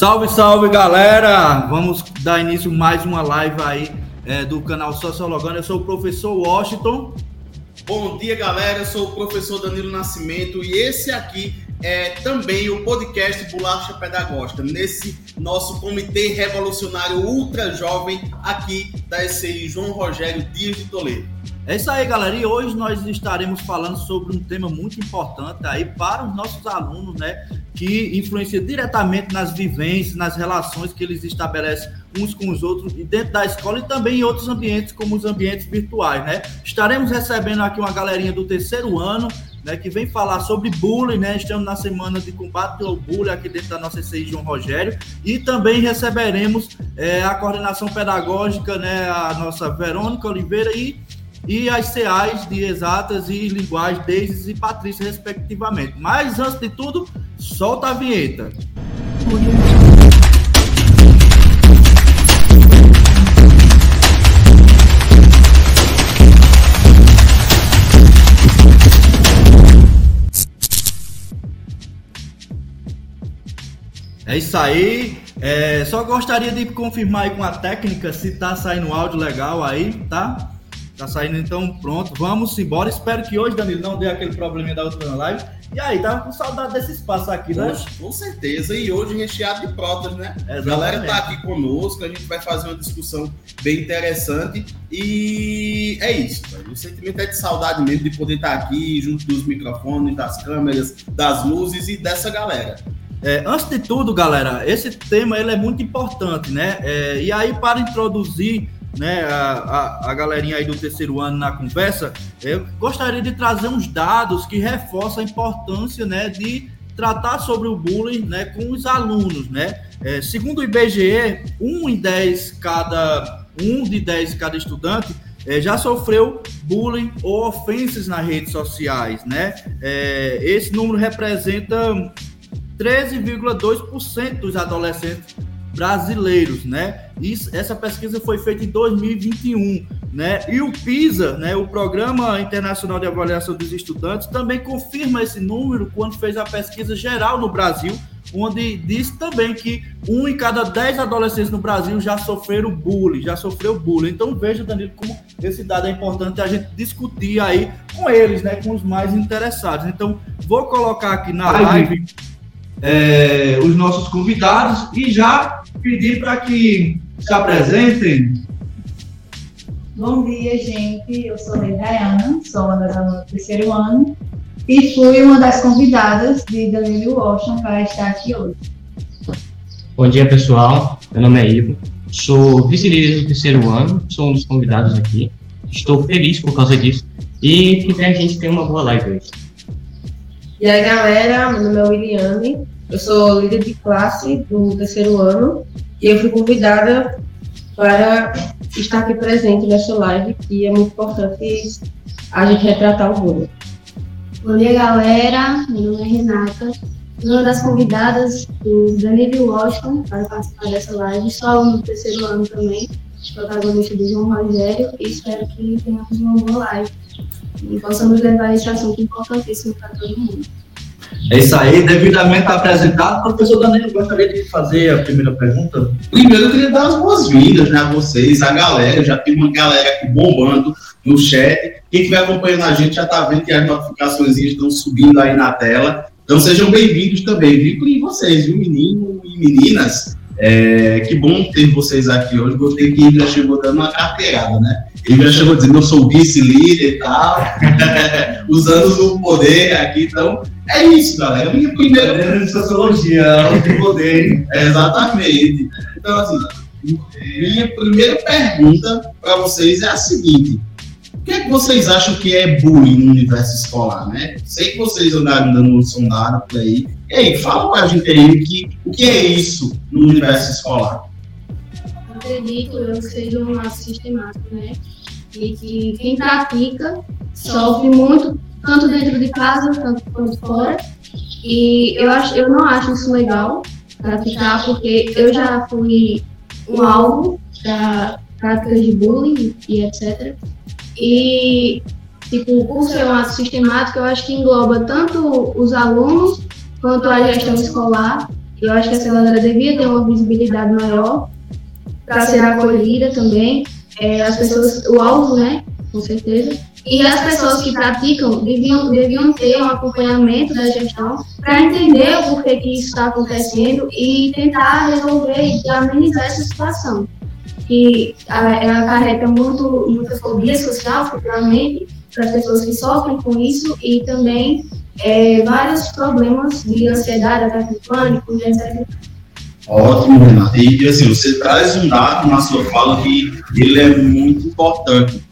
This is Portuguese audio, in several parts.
Salve, salve galera! Vamos dar início mais uma live aí é, do canal Sociologando. Eu sou o professor Washington. Bom dia, galera. Eu sou o professor Danilo Nascimento e esse aqui é também o podcast Bolacha Pedagógica, nesse nosso comitê revolucionário ultra jovem aqui da ECI João Rogério Dias de Toledo. É isso aí, galera. E hoje nós estaremos falando sobre um tema muito importante aí para os nossos alunos, né? Que influencia diretamente nas vivências, nas relações que eles estabelecem uns com os outros dentro da escola e também em outros ambientes, como os ambientes virtuais, né? Estaremos recebendo aqui uma galerinha do terceiro ano, né, que vem falar sobre bullying, né? Estamos na semana de combate ao bullying aqui dentro da nossa CI João Rogério e também receberemos é, a coordenação pedagógica, né, a nossa Verônica Oliveira e e as CAs de exatas e linguagem, Deise e Patrícia, respectivamente. Mas antes de tudo, solta a vinheta. É isso aí. É, só gostaria de confirmar aí com a técnica se tá saindo áudio legal aí, tá? Tá saindo então pronto. Vamos embora. Espero que hoje, Danilo, não dê aquele probleminha da outra live. E aí, tava com saudade desse espaço aqui, né? Poxa, com certeza. E hoje recheado de protas, né? Exatamente. A galera tá aqui conosco, a gente vai fazer uma discussão bem interessante. E é isso. O sentimento é de saudade mesmo de poder estar aqui junto dos microfones, das câmeras, das luzes e dessa galera. É, antes de tudo, galera, esse tema ele é muito importante, né? É, e aí, para introduzir né, a, a, a, galerinha aí do terceiro ano na conversa, eu gostaria de trazer uns dados que reforçam a importância, né, de tratar sobre o bullying, né, com os alunos, né. É, segundo o IBGE, um em dez cada um de dez cada estudante é, já sofreu bullying ou ofensas nas redes sociais, né? É, esse número representa 13,2% dos adolescentes brasileiros, né? Isso, essa pesquisa foi feita em 2021, né? E o PISA, né, o Programa Internacional de Avaliação dos Estudantes, também confirma esse número quando fez a pesquisa geral no Brasil, onde disse também que um em cada dez adolescentes no Brasil já sofreram bullying, já sofreu bullying. Então veja, Danilo, como esse dado é importante a gente discutir aí com eles, né, com os mais interessados. Então vou colocar aqui na live é, os nossos convidados e já pedir para que se apresentem. Bom dia, gente. Eu sou a Dayana, sou uma das alunas do terceiro ano e fui uma das convidadas de Danilo Washington para estar aqui hoje. Bom dia, pessoal. Meu nome é Ivo. Sou vice-líder do terceiro ano, sou um dos convidados aqui. Estou feliz por causa disso e que a gente tem uma boa live hoje. E aí, galera, meu nome é Williane, eu sou líder de classe do terceiro ano e eu fui convidada para estar aqui presente nessa live, que é muito importante a gente retratar o bullying. Bom dia, galera. Meu nome é Renata, uma das convidadas do Danilo Washington para participar dessa live. Sou aluno do terceiro ano também, protagonista do João Rogério, e espero que tenhamos uma boa live e possamos levar esse assunto importantíssimo para todo mundo. É isso aí, devidamente apresentado. Professor Danilo, gostaria de fazer a primeira pergunta? Primeiro, eu queria dar as boas-vindas né, a vocês, a galera. Já tem uma galera aqui bombando no chat. Quem estiver acompanhando a gente já está vendo que as notificações estão subindo aí na tela. Então sejam bem-vindos também, viu? E vocês, viu, menino e meninas? É, que bom ter vocês aqui hoje. Gostei que Ibra chegou dando uma carteirada, né? Ibra chegou dizendo: eu sou vice-líder e tal, usando o poder aqui. Então, é isso, galera. Minha primeira. É sociologia, o poder. É, exatamente. Então, assim, minha primeira pergunta para vocês é a seguinte: o que é que vocês acham que é bullying no universo escolar, né? Sei que vocês andaram dando um sondado por aí. E aí, fala pra gente aí que, o que é isso no universo escolar. Acredito eu que seja um ato sistemático, né? E que quem pratica sofre muito, tanto dentro de casa, quanto fora. E eu, acho, eu não acho isso legal praticar, porque eu já fui um alvo da práticas de bullying e etc. E, tipo, por ser um ato sistemático, eu acho que engloba tanto os alunos quanto a gestão escolar Eu acho que essa galera devia ter uma visibilidade maior para ser acolhida também. É, as pessoas, o alvo, né? Com certeza. E as pessoas que praticam deviam, deviam ter um acompanhamento da gestão para entender o porquê que isso está acontecendo e tentar resolver e amenizar essa situação. Que ela acarreta muito, muita fobia social, futuramente, para as pessoas que sofrem com isso e também é, vários problemas de ansiedade, ataque de pânico, etc. Ótimo, Renato. E assim, você traz um dado na sua fala que ele é muito importante.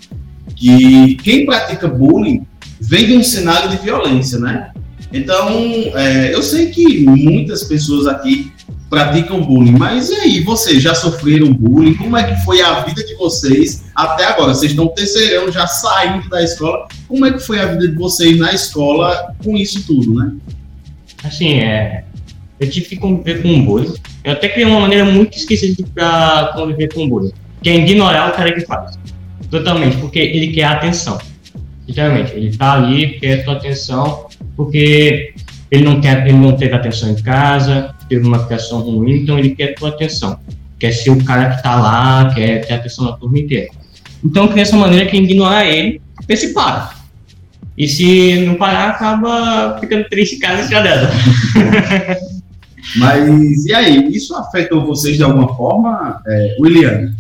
Que quem pratica bullying vem de um cenário de violência, né? Então, é, eu sei que muitas pessoas aqui praticam bullying. Mas e aí, vocês já sofreram bullying? Como é que foi a vida de vocês até agora? Vocês estão terceirando, já saindo da escola. Como é que foi a vida de vocês na escola com isso tudo, né? Assim, é, eu tive que conviver com bullying. Eu até criei uma maneira muito esquisita para conviver com bullying, que é ignorar o cara que faz. Totalmente, porque ele quer atenção. Literalmente, ele tá ali, quer a tua atenção, porque ele não, quer, ele não teve atenção em casa, teve uma criação ruim, então ele quer tua atenção. Quer ser o cara que tá lá, quer ter a atenção da turma inteira. Então, dessa maneira, quem ignorar ele, vê se para. E se não parar, acaba ficando triste em casa já dela. Mas, e aí, isso afetou vocês de alguma forma, é, William?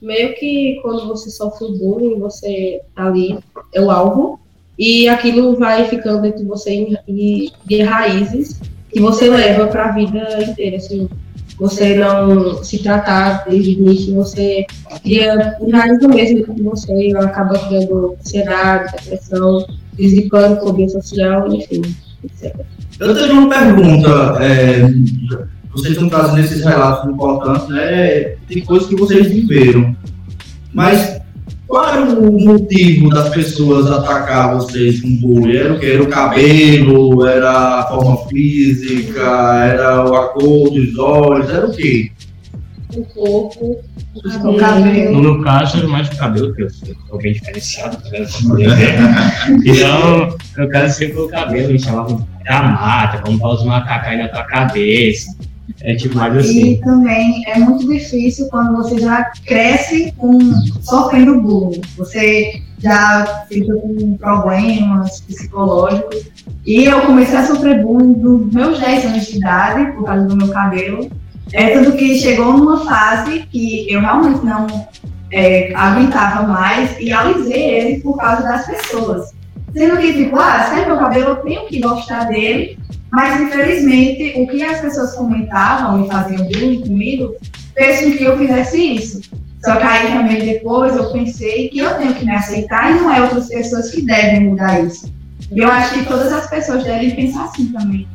Meio que quando você sofre bullying, você tá ali, é o alvo, e aquilo vai ficando dentro de você de, de raízes que você leva para a vida inteira. Assim, você não se tratar desde o início, você cria raízes mesmo dentro de você, acaba criando ansiedade, depressão, crise de pânico, social, enfim, etc. Eu tenho uma pergunta. É, vocês estão trazendo esses relatos importantes, né? Tem coisas que vocês viveram. Mas qual era o motivo das pessoas atacar vocês com bullying? Era o que? Era o cabelo? Era a forma física? Era a cor dos olhos? Era o quê? O corpo, O cabelo. No meu caso, era mais o cabelo, porque eu sou bem diferenciado, vendo? Então, no caso, sempre o cabelo, me chamavam da mata, como para os macacos aí na tua cabeça. É tipo mais assim. E também é muito difícil quando você já cresce com sofrendo bullying. Você já fica com problemas psicológicos. E eu comecei a sofrer bullying dos meus 10 anos de idade, por causa do meu cabelo. É tanto que chegou numa fase que eu realmente não é, aguentava mais e alisei ele por causa das pessoas. Sendo que, tipo, ah, se meu cabelo, eu tenho que gostar dele, mas infelizmente o que as pessoas comentavam e faziam bullying comigo fez com que eu fizesse isso. Só que aí também depois eu pensei que eu tenho que me aceitar e não é outras pessoas que devem mudar isso. E eu acho que todas as pessoas devem pensar assim também.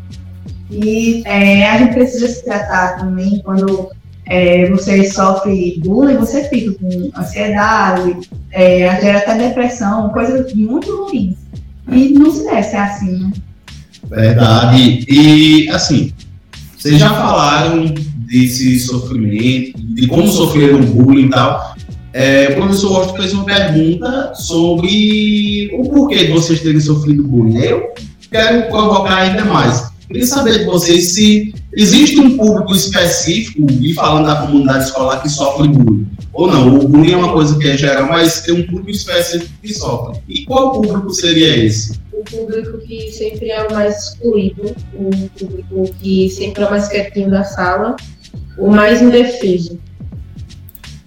E é, a gente precisa se tratar também quando é, você sofre bullying, você fica com ansiedade, é, gera até depressão, coisas muito ruins. E não se ser assim, né? Verdade. E, assim, vocês já falaram desse sofrimento, de como sofreram bullying e tal. É, o professor Washington fez uma pergunta sobre o porquê de vocês terem sofrido bullying. Eu quero provocar ainda mais. Queria saber de vocês se existe um público específico, e falando da comunidade escolar, que sofre bullying. Ou não, o bullying é uma coisa que é geral, mas tem um público específico que sofre. E qual público seria esse? o público que sempre é o mais excluído, o público que sempre é o mais quietinho da sala, o mais indefeso.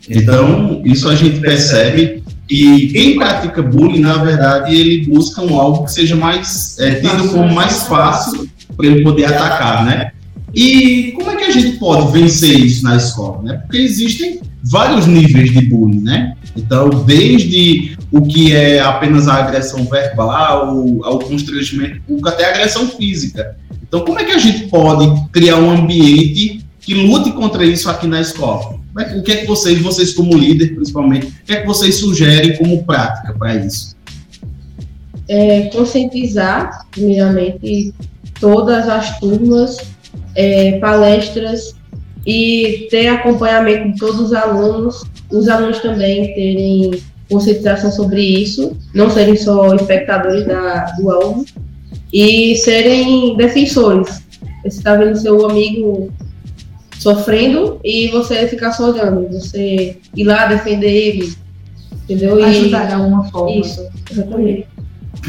Então, isso a gente percebe e quem pratica bullying, na verdade, ele busca um algo que seja mais é, tido como mais fácil para ele poder atacar, né? E como é que a gente pode vencer isso na escola, né? Porque existem vários níveis de bullying, né? Então, desde o que é apenas a agressão verbal, ao constrangimento público, até a agressão física. Então, como é que a gente pode criar um ambiente que lute contra isso aqui na escola? O que é que vocês, vocês como líder, principalmente, o que é que vocês sugerem como prática para isso? É, conscientizar, primeiramente, todas as turmas, é, palestras e ter acompanhamento de todos os alunos, os alunos também terem conscientização sobre isso, não serem só espectadores da, do alvo e serem defensores. Você tá vendo seu amigo sofrendo e você ficar só olhando, você ir lá defender ele, entendeu? E Ajudar de alguma forma. isso, exatamente.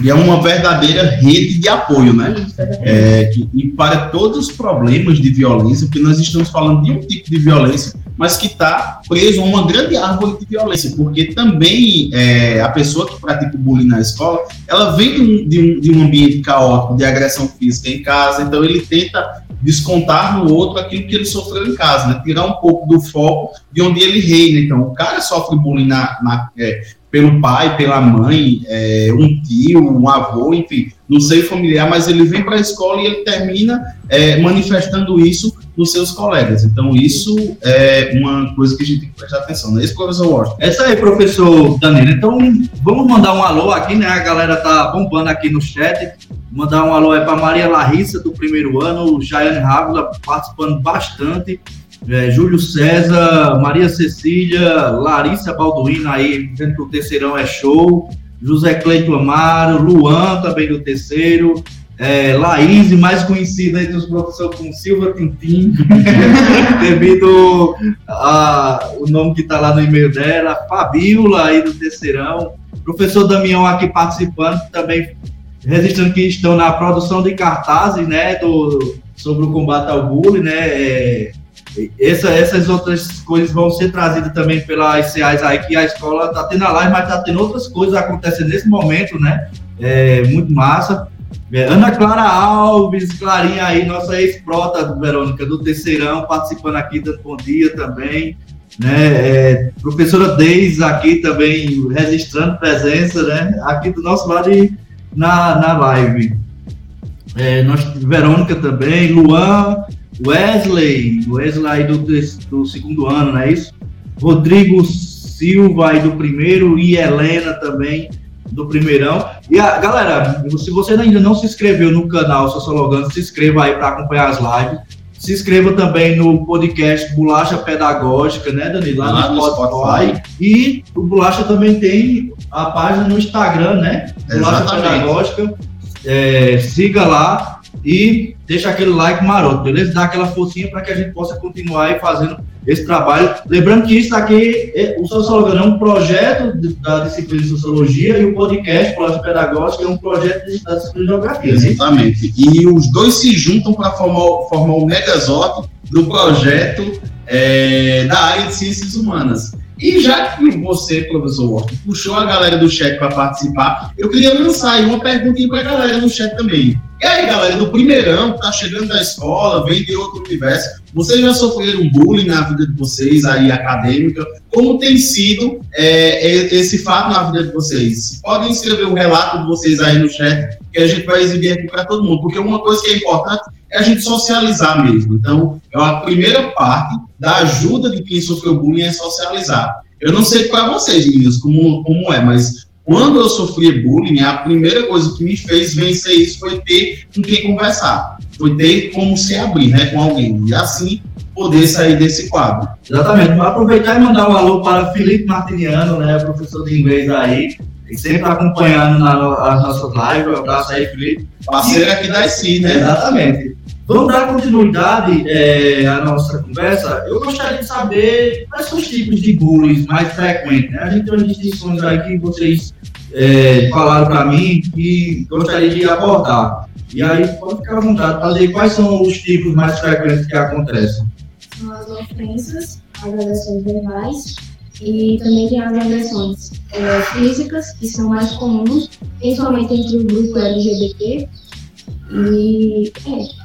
E é uma verdadeira rede de apoio, né? Exatamente. É, que- e para todos os problemas de violência, porque nós estamos falando de um tipo de violência, mas que está preso a uma grande árvore de violência, porque também é, a pessoa que pratica o bullying na escola, ela vem de um, de um- de um ambiente caótico, de agressão física em casa, então ele tenta descontar no outro aquilo que ele sofreu em casa, né? tirar um pouco do foco de onde ele reina. Então, o cara sofre bullying na, na- é, pelo pai, pela mãe, é, um tio, um avô, enfim, no seio familiar, mas ele vem para a escola e ele termina é, manifestando isso nos seus colegas. Então, isso é uma coisa que a gente tem que prestar atenção, não é isso, professor Washington? Essa aí, professor Danilo. Então, vamos mandar um alô aqui, né? A galera tá bombando aqui no chat. Mandar um alô aí para Maria Larissa, do primeiro ano, Jaiane Rávila participando bastante. É, Júlio César, Maria Cecília, Larissa Balduino aí, dizendo que o terceirão é show. José Cleito Amaro, Luan também do terceiro. É, Laís, mais conhecida entre os professores como Silva Tintim, devido a, o nome que está lá no e-mail dela, Fabiola aí do terceirão, professor Damião aqui participando, também registrando que estão na produção de cartazes, né, do, sobre o combate ao bullying, né, é, essa, essas outras coisas vão ser trazidas também pelas CEAs aí, que a escola está tendo a live, mas está tendo outras coisas acontecendo nesse momento, né, é, muito massa. É, Ana Clara Alves, Clarinha aí, nossa ex-prota, Verônica, do Terceirão, participando aqui, dando bom dia também. Né? É, professora Deise aqui também, registrando presença, né? Aqui do nosso lado e na, na live. É, nós, Verônica também, Luan, Wesley, Wesley aí do, do segundo ano, não é isso? Rodrigo Silva aí do primeiro e Helena também do primeirão. E a, galera, se você ainda não se inscreveu no canal Sociologando, se inscreva aí para acompanhar as lives. Se inscreva também no podcast Bolacha Pedagógica, né, Danilo? Lá, Lá no no Spotify. Spotify. E o Bolacha também tem a página no Instagram, né? Bolacha Exatamente. Pedagógica. É, siga lá e deixa aquele like maroto, beleza? Dá aquela forcinha para que a gente possa continuar aí fazendo esse trabalho. Lembrando que isso aqui, é, o Sociologando é um projeto de- da disciplina de Sociologia e o podcast Bolacha Pedagógica é um projeto de- da disciplina de Geografia, né? Exatamente. E os dois se juntam para formar, formar o Megazord do projeto é, da área de ciências humanas. E já que você, professor puxou a galera do chat para participar, eu queria lançar aí uma perguntinha para a galera do chat também. E aí, galera do primeirão, tá chegando da escola, vem de outro universo, vocês já sofreram bullying na vida de vocês aí, acadêmica? Como tem sido é, e- esse fato na vida de vocês? Podem escrever o relato de vocês aí no chat, que a gente vai exibir aqui para todo mundo, porque uma coisa que é importante é a gente socializar mesmo. Então, é a primeira parte da ajuda de quem sofreu bullying é socializar. Eu não sei para vocês, meninos, como, como é, mas quando eu sofri bullying, a primeira coisa que me fez vencer isso foi ter com quem conversar. Foi ter como se abrir, né, com alguém. E assim poder sair desse quadro. Exatamente. Vou aproveitar e mandar um alô para Felipe Martiniano, né, professor de inglês aí, e sempre acompanhando na, as nossas lives. Um abraço aí, Felipe. Parceiro aqui da ICI, né? Exatamente. Vamos dar continuidade é, à nossa conversa. Eu gostaria de saber quais são os tipos de bullying mais frequentes. Né? A gente tem umas distinções aí que vocês é, falaram para mim que gostaria de abordar. E aí, pode ficar à vontade dizer quais são os tipos mais frequentes que acontecem. São as ofensas, as agressões verbais e também tem as agressões é, físicas, que são mais comuns, principalmente entre o grupo LGBT. E é,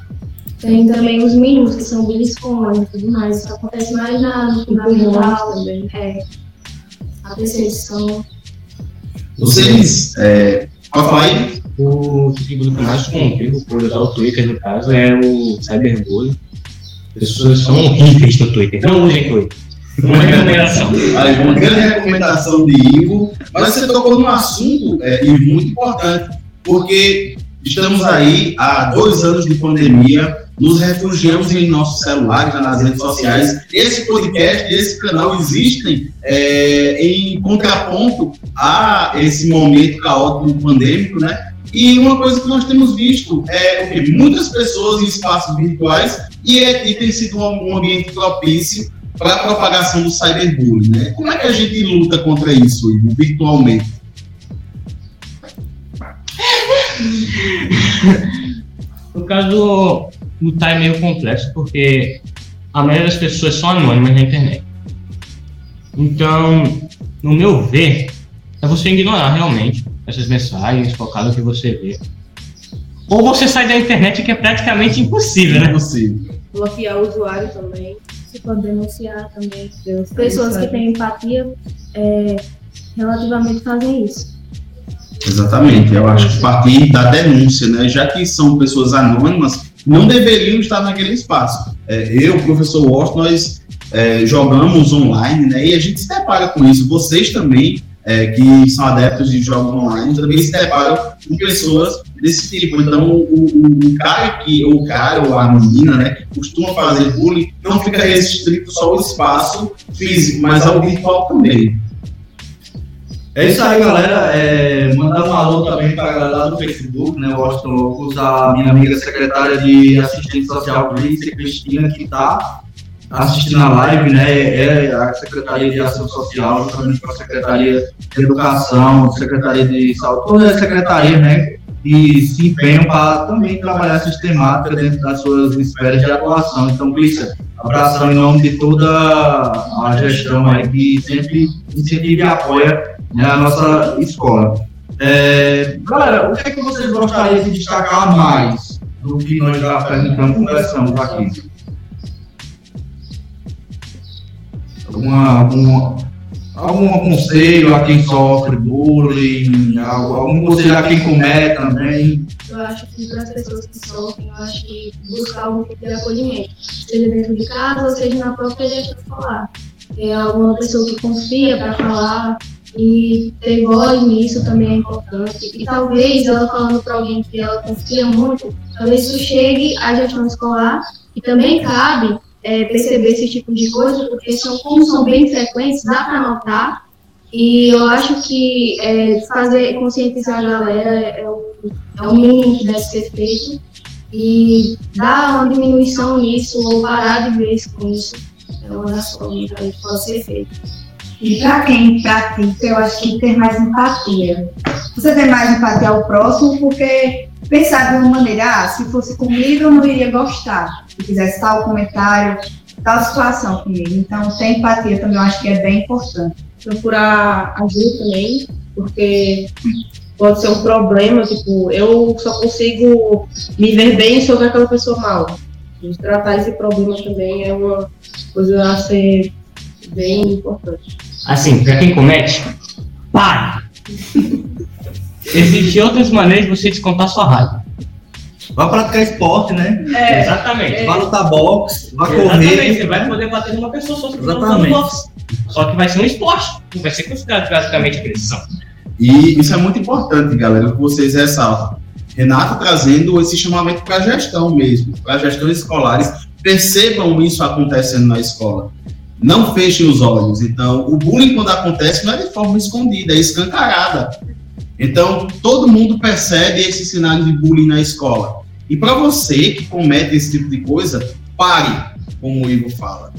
tem também os mínimos, que são beliscões e tudo mais. Isso acontece mais na, no fundamental, também. é, a perseguição. Vocês, é, pode falar aí? O tipo de mais comum, por usar o Twitter no caso, é o cyberbullying. As pessoas são horríveis no Twitter, não usem Twitter. Uma recomendação. Aí, uma grande recomendação de Ivo, mas você tocou num assunto, é, Ivo, muito importante, porque estamos aí há dois anos de pandemia, nos refugiamos em nossos celulares, nas redes sociais. Esse podcast esse canal existem é, em contraponto a esse momento caótico pandêmico, né? E uma coisa que nós temos visto é que muitas pessoas em espaços virtuais e, é, e tem sido um, ambiente propício para a propagação do cyberbullying. Né? Como é que a gente luta contra isso virtualmente? No caso, lutar é meio complexo, porque a maioria das pessoas são anônimas na internet. Então, no meu ver, é você ignorar realmente essas mensagens, focar no que você vê. Ou você sai da internet, que é praticamente impossível, né? Impossível. Bloquear o usuário também. Você pode denunciar também. Deus Pessoas que têm empatia é, relativamente fazem isso. Exatamente, eu acho que partir da denúncia, né? Já que são pessoas anônimas, não deveriam estar naquele espaço. É, eu, professor Washington, nós é, jogamos online, né? E a gente se depara com isso. Vocês também, é, que são adeptos de jogos online, também se deparam com pessoas desse tipo. Então, o, o, cara que, ou o cara ou a menina, né, costuma fazer bullying, não fica restrito só ao espaço físico, mas ao virtual também. É isso aí, galera. É, mandar um alô também para a galera lá do Facebook, né? Washington Loucos, a minha amiga secretária de assistência social, Gleice Cristina, que está assistindo a live, né? É a Secretaria de Ação Social, juntamente com a Secretaria de Educação, Secretaria de Saúde, todas as secretarias, né? E se empenham para também trabalhar sistemática dentro das suas esferas de atuação. Então, Glícia, abração em nome de toda a gestão aí que sempre incentiva e apoia né, a nossa escola. É, galera, o que é que vocês gostariam de destacar mais do que nós já apresentamos, conversamos aqui? Alguma, alguma, algum conselho a quem sofre bullying, algum conselho a quem comete também? Eu acho que para as pessoas que sofrem, eu acho que buscar algum tipo de acolhimento, seja dentro de casa ou seja na própria gestão escolar. É alguma pessoa que confia para falar e ter voz nisso também é importante. E talvez ela falando para alguém que ela confia muito, talvez isso chegue à gestão escolar e também cabe é, perceber esse tipo de coisa, porque são, como são bem frequentes, dá para notar. E eu acho que é, fazer conscientizar a galera é o, é o mínimo que deve ser feito e dar uma diminuição nisso ou parar de vez com isso é uma das formas que pode ser feita. E para quem pratica, eu acho que ter mais empatia. Você tem mais empatia ao próximo porque pensar de uma maneira, ah, se fosse comigo eu não iria gostar. Se fizesse tal comentário, tal situação comigo. Então, ter empatia também eu acho que é bem importante. Procurar ajuda também, porque pode ser um problema, tipo, eu só consigo me ver bem sobre aquela pessoa mal. E tratar esse problema também é uma coisa a ser bem importante. Assim, para quem comete, pare! Existem outras maneiras de você descontar sua raiva. Vai praticar esporte, né? É, Exatamente. Vai lutar boxe, vai Exatamente, correr. você vai poder bater numa pessoa só se você Exatamente. boxe. Só que vai ser um esporte, não vai ser considerado basicamente agressão. E isso é muito importante, galera, que vocês ressaltam. Renato trazendo esse chamamento para a gestão mesmo, para gestores escolares, percebam isso acontecendo na escola. Não fechem os olhos. Então, o bullying, quando acontece, não é de forma escondida, é escancarada. Então, todo mundo percebe esse sinal de bullying na escola. E para você que comete esse tipo de coisa, pare, como o Igor fala.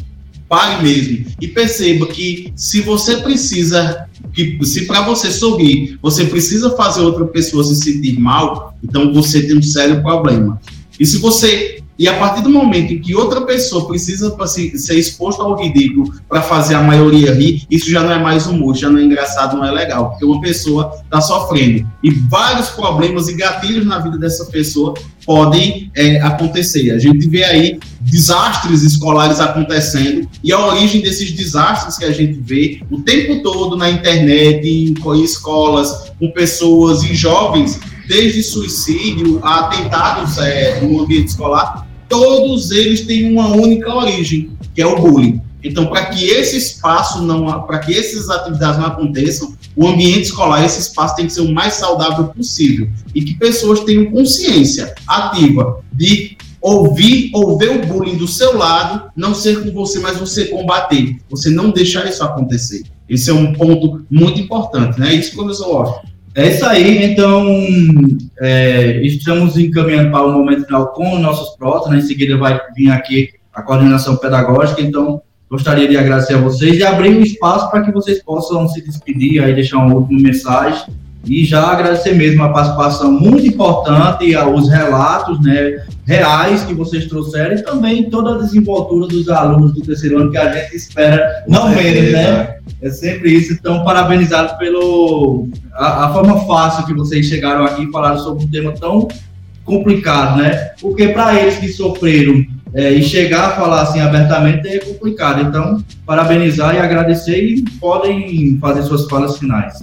Pare mesmo. E perceba que se você precisa, que se para você sorrir, você precisa fazer outra pessoa se sentir mal, então você tem um sério problema. E se você e a partir do momento em que outra pessoa precisa pra se- ser exposta ao ridículo para fazer a maioria rir, isso já não é mais humor, já não é engraçado, não é legal, porque uma pessoa está sofrendo. E vários problemas e gatilhos na vida dessa pessoa podem é, acontecer. A gente vê aí desastres escolares acontecendo e a origem desses desastres que a gente vê o tempo todo na internet, em, em escolas, com pessoas e jovens, desde suicídio a atentados é, no ambiente escolar, todos eles têm uma única origem, que é o bullying. Então, para que esse espaço não, para que essas atividades não aconteçam, o ambiente escolar, esse espaço tem que ser o mais saudável possível e que pessoas tenham consciência ativa de ouvir ou ver o bullying do seu lado, não ser com você, mas você combater, você não deixar isso acontecer. Esse é um ponto muito importante, né? Isso, professor Washington. É isso aí, então é, estamos encaminhando para o momento final com nossos próximos, né? em seguida vai vir aqui a coordenação pedagógica, então gostaria de agradecer a vocês e abrir um espaço para que vocês possam se despedir, aí deixar uma última mensagem e já agradecer mesmo a participação muito importante, os relatos né, reais que vocês trouxeram e também toda a desenvoltura dos alunos do terceiro ano que a gente espera não menos, né? É sempre isso. Então, parabenizado pelo a, a, forma fácil que vocês chegaram aqui e falaram sobre um tema tão complicado, né? Porque para eles que sofreram é, e chegar a falar assim abertamente é complicado. Então, parabenizar e agradecer e podem fazer suas falas finais.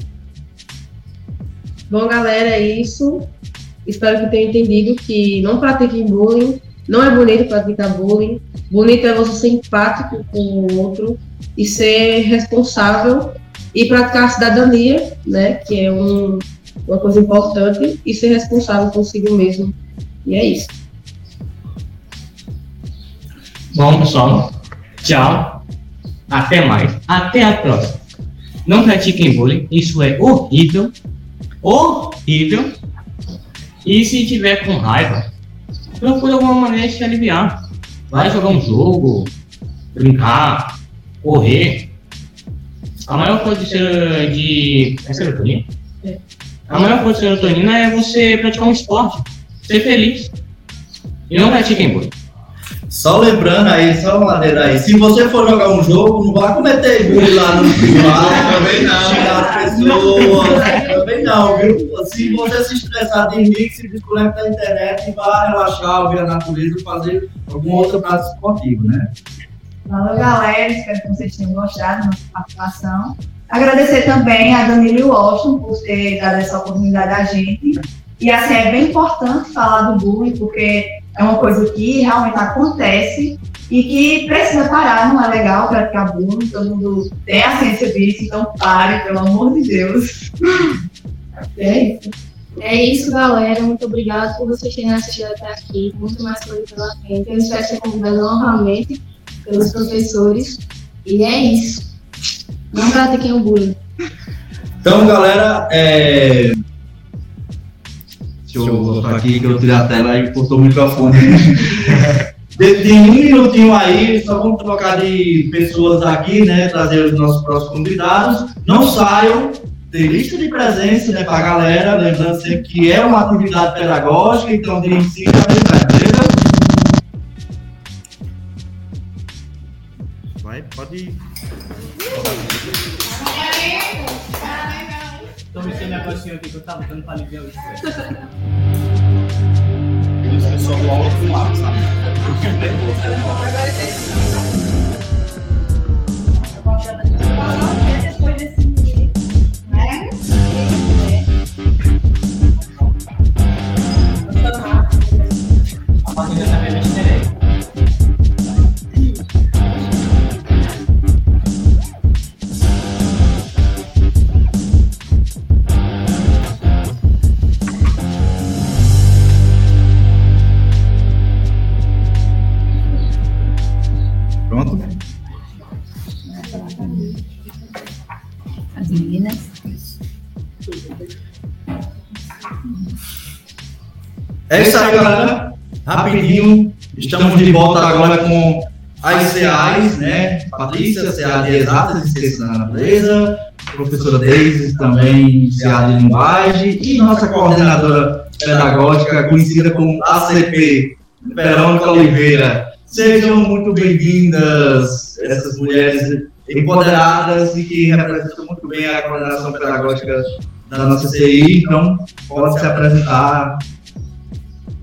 Bom, galera, é isso. Espero que tenham entendido que não pratiquem bullying. Não é bonito praticar bullying. Bonito é você ser empático com o outro e ser responsável e praticar a cidadania, né? Que é um, uma coisa importante e ser responsável consigo mesmo. E é isso. Bom, pessoal, tchau. Até mais. Até a próxima. Não pratiquem bullying, isso é horrível horrível. E se tiver com raiva, procure alguma maneira de se aliviar. Vai jogar um jogo, brincar, correr. A maior coisa de, de é serotonina? É. A maior coisa de serotonina é você praticar um esporte, ser feliz. E não pratiquem bullying. Só lembrando aí, só uma ladeira aí, se você for jogar um jogo, não vai cometer bullying lá no privado, também não. Xingar as pessoas, também não, viu? Se você se estressar, desligue, se desconecta da internet e vá relaxar, ouvir a natureza, fazer alguma outra prática esportiva, né? Valeu, galera. Espero que vocês tenham gostado da nossa participação. Agradecer também a Danilo Washington por ter dado essa oportunidade a gente. E assim, é bem importante falar do bullying, porque é uma coisa que realmente acontece e que precisa parar, não é legal praticar bullying, todo mundo tem a ciência disso, então pare, pelo amor de Deus. É isso. É isso, galera. Muito obrigada por vocês terem assistido até aqui. Muito mais coisa pela frente. Eu espero ser convidada novamente pelos professores. E é isso. Não pratiquem o bullying. Então, galera, é... Deixa eu botar aqui que eu tirei a tela e cortou o microfone. Tem um minutinho aí, só vamos trocar de pessoas aqui, né? Trazer os nossos próximos convidados. Não saiam, tem lista de presença né, para a galera, lembrando sempre que é uma atividade pedagógica, então de Vai, pode ir. Toma esse negocinho aqui que eu tava dando pra aliviar o estresse. Eu só vou ao outro lado, sabe? Agora Depois isso aí, galera. Rapidinho, estamos de volta agora com as CAs, né? Patrícia, CA de Exatas e Ciências da Natureza, professora Deise, também CA de Linguagem, e nossa coordenadora pedagógica, conhecida como ACP, Verônica Oliveira. Sejam muito bem-vindas, essas mulheres empoderadas e que representam muito bem a coordenação pedagógica da nossa CI. Então, pode se apresentar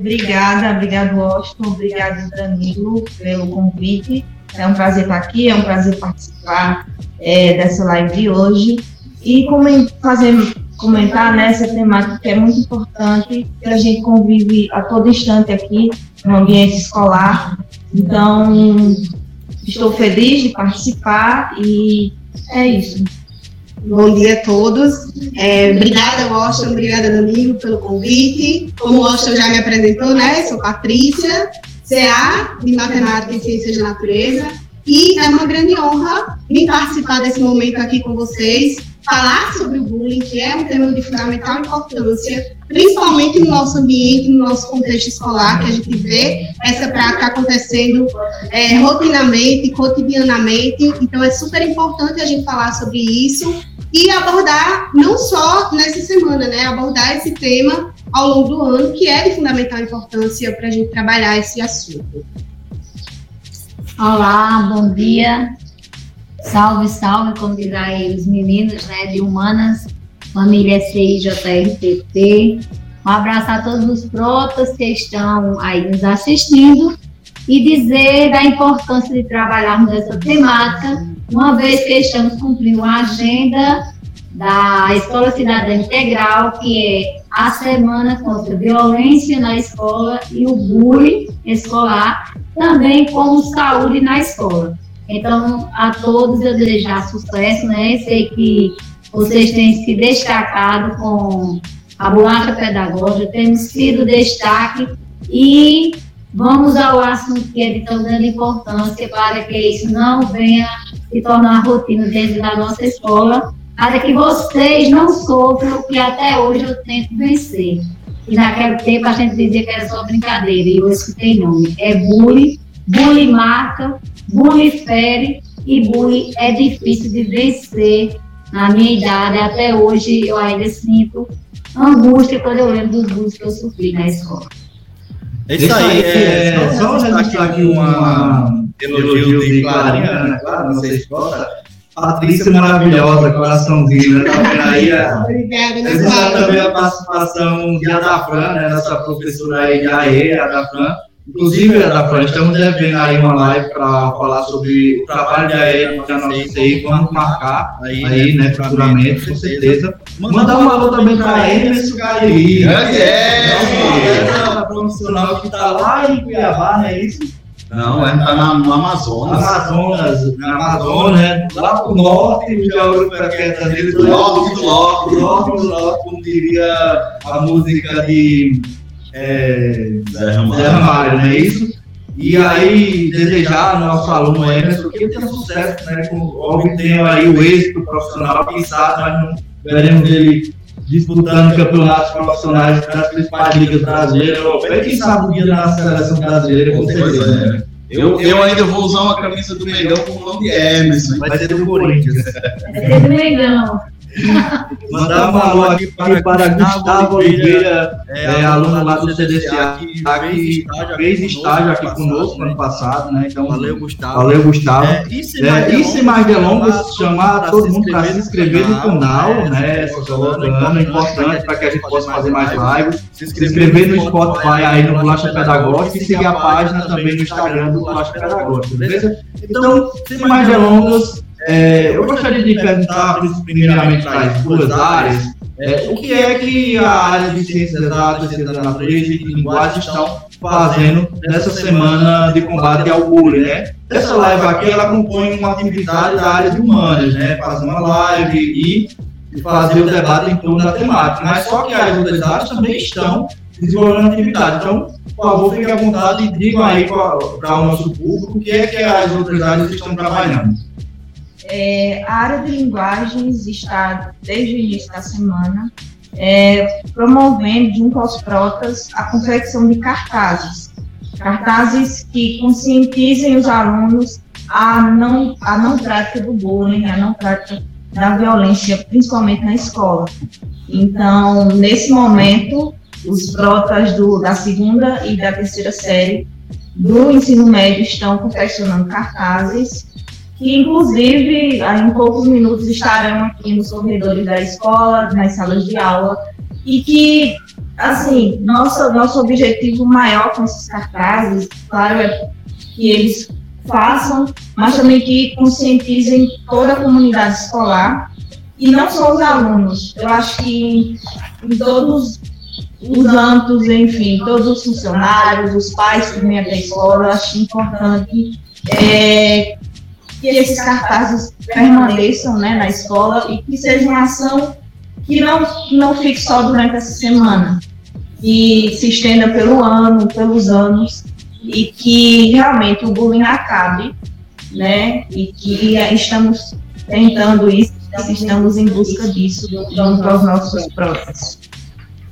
Obrigada, obrigado, Washington, obrigado, Danilo, pelo convite. É um prazer estar aqui, é um prazer participar é, dessa live de hoje e fazer, comentar né, temática que é muito importante, que a gente convive a todo instante aqui no ambiente escolar. Então, estou feliz de participar e é isso. Bom dia a todos. É, obrigada, Washington, obrigada, Domingo, pelo convite. Como o Washington já me apresentou, né? Sou Patrícia, CA de Matemática e Ciências da Natureza. E é uma grande honra vir participar desse momento aqui com vocês, falar sobre o bullying, que é um tema de fundamental importância, principalmente no nosso ambiente, no nosso contexto escolar, que a gente vê essa prática acontecendo é, rotinamente, cotidianamente. Então, é super importante a gente falar sobre isso e abordar, não só nessa semana, né? Abordar esse tema ao longo do ano, que é de fundamental importância para a gente trabalhar esse assunto. Olá, bom dia. Salve, salve, como diz aí os meninos né, de Humanas, família CIJRPT. Um abraço a todos os protas que estão aí nos assistindo e dizer da importância de trabalharmos essa temática, uma vez que estamos cumprindo a agenda da Escola Cidadã Integral, que é a Semana contra a Violência na Escola e o Bullying Escolar, também como saúde na escola. Então, a todos eu desejar sucesso, né? Sei que vocês têm se destacado com a bolacha pedagógica, temos sido destaque e vamos ao assunto que é de tão grande importância para que isso não venha se tornar rotina dentro da nossa escola, para que vocês não sofram o que até hoje eu tento vencer. E naquele tempo a gente dizia que era só brincadeira, e hoje que tem nome. É bullying, bullying marca, bullying fere e bullying é difícil de vencer na minha idade. Até hoje eu ainda sinto angústia quando eu lembro dos bullying que eu sofri na escola. É isso aí, é, é só registrar aqui uma elogio de Clarinha, né, claro, nossa escola. Patrícia maravilhosa, coraçãozinho, né? Tá aí, Obrigada, Registrar também a participação de Adafran, né? Nossa professora aí de AE, Adafran. Inclusive, Adafran, estamos devendo aí uma live para falar sobre o trabalho de AE no canal CI, vamos marcar aí, né, futuramente, com certeza. Mandar um alô também para a Emerson Cariri. É, profissional que está lá em Cuiabá, não é isso? Não, é, tá na, no Amazonas. Amazonas, na Amazônia, né? lá pro norte, já olho para queda deles. Do norte, do norte. do norte, do norte, como diria a música de é, Zé Ramalho. Zé Ramalho, não é isso? E aí, desejar ao nosso aluno Emerson que ele tenha sucesso, né? Com, obtenha aí o êxito profissional, quem sabe nós não veremos ele disputando campeonatos profissionais das principais ligas brasileiras, europeias, quem sabe um dia na seleção brasileira, com Pois certeza. é. né? Eu, eu ainda vou usar uma camisa do Mengão com o nome de Emerson. Vai ser do Corinthians. É do Mengão. Mandar um alô aqui para, para Gustavo Oliveira, é, aluno lá do CDCA, que aqui, fez estágio aqui conosco ano passado, né? Então, Valeu, Gustavo. valeu, Gustavo. É, e sem É, mais delongas, chamar todo mundo para se inscrever no canal, né? Colocando, colocando, é importante para que a gente possa fazer mais lives. Se inscrever no Spotify aí no Bolacha Pedagógica e seguir a página também no Instagram do Bolacha Pedagógica, beleza? Então, sem mais delongas, é, eu gostaria de perguntar, primeiramente, para as duas áreas, é, o que é que a área de ciências ciências da natureza e de linguagem estão fazendo nessa semana de combate ao bullying, né? Essa live aqui, ela compõe uma atividade da área de humanas, né? Fazer uma live e fazer o debate em torno da temática. Mas só que as outras áreas também estão desenvolvendo atividade. Então, por favor, fiquem à vontade e digam aí para o nosso público o que é que as outras áreas estão trabalhando. É, a área de linguagens está, desde o início da semana, é, promovendo, junto aos protas, a confecção de cartazes. Cartazes que conscientizem os alunos a não, a não prática do bullying, a não prática da violência, principalmente na escola. Então, nesse momento, os protas do, da segunda e da terceira série do ensino médio estão confeccionando cartazes que inclusive em poucos minutos estarão aqui nos corredores da escola, nas salas de aula, e que, assim, nosso, nosso objetivo maior com esses cartazes, claro, é que eles façam, mas também que conscientizem toda a comunidade escolar, e não só os alunos, eu acho que em todos os âmbitos, enfim, todos os funcionários, os pais que vêm até a escola, eu acho importante é, que esses cartazes permaneçam né, na escola e que seja uma ação que não, não fique só durante essa semana, que se estenda pelo ano, pelos anos, e que realmente o bullying acabe, né? E que estamos tentando isso estamos em busca disso junto aos nossos próprios.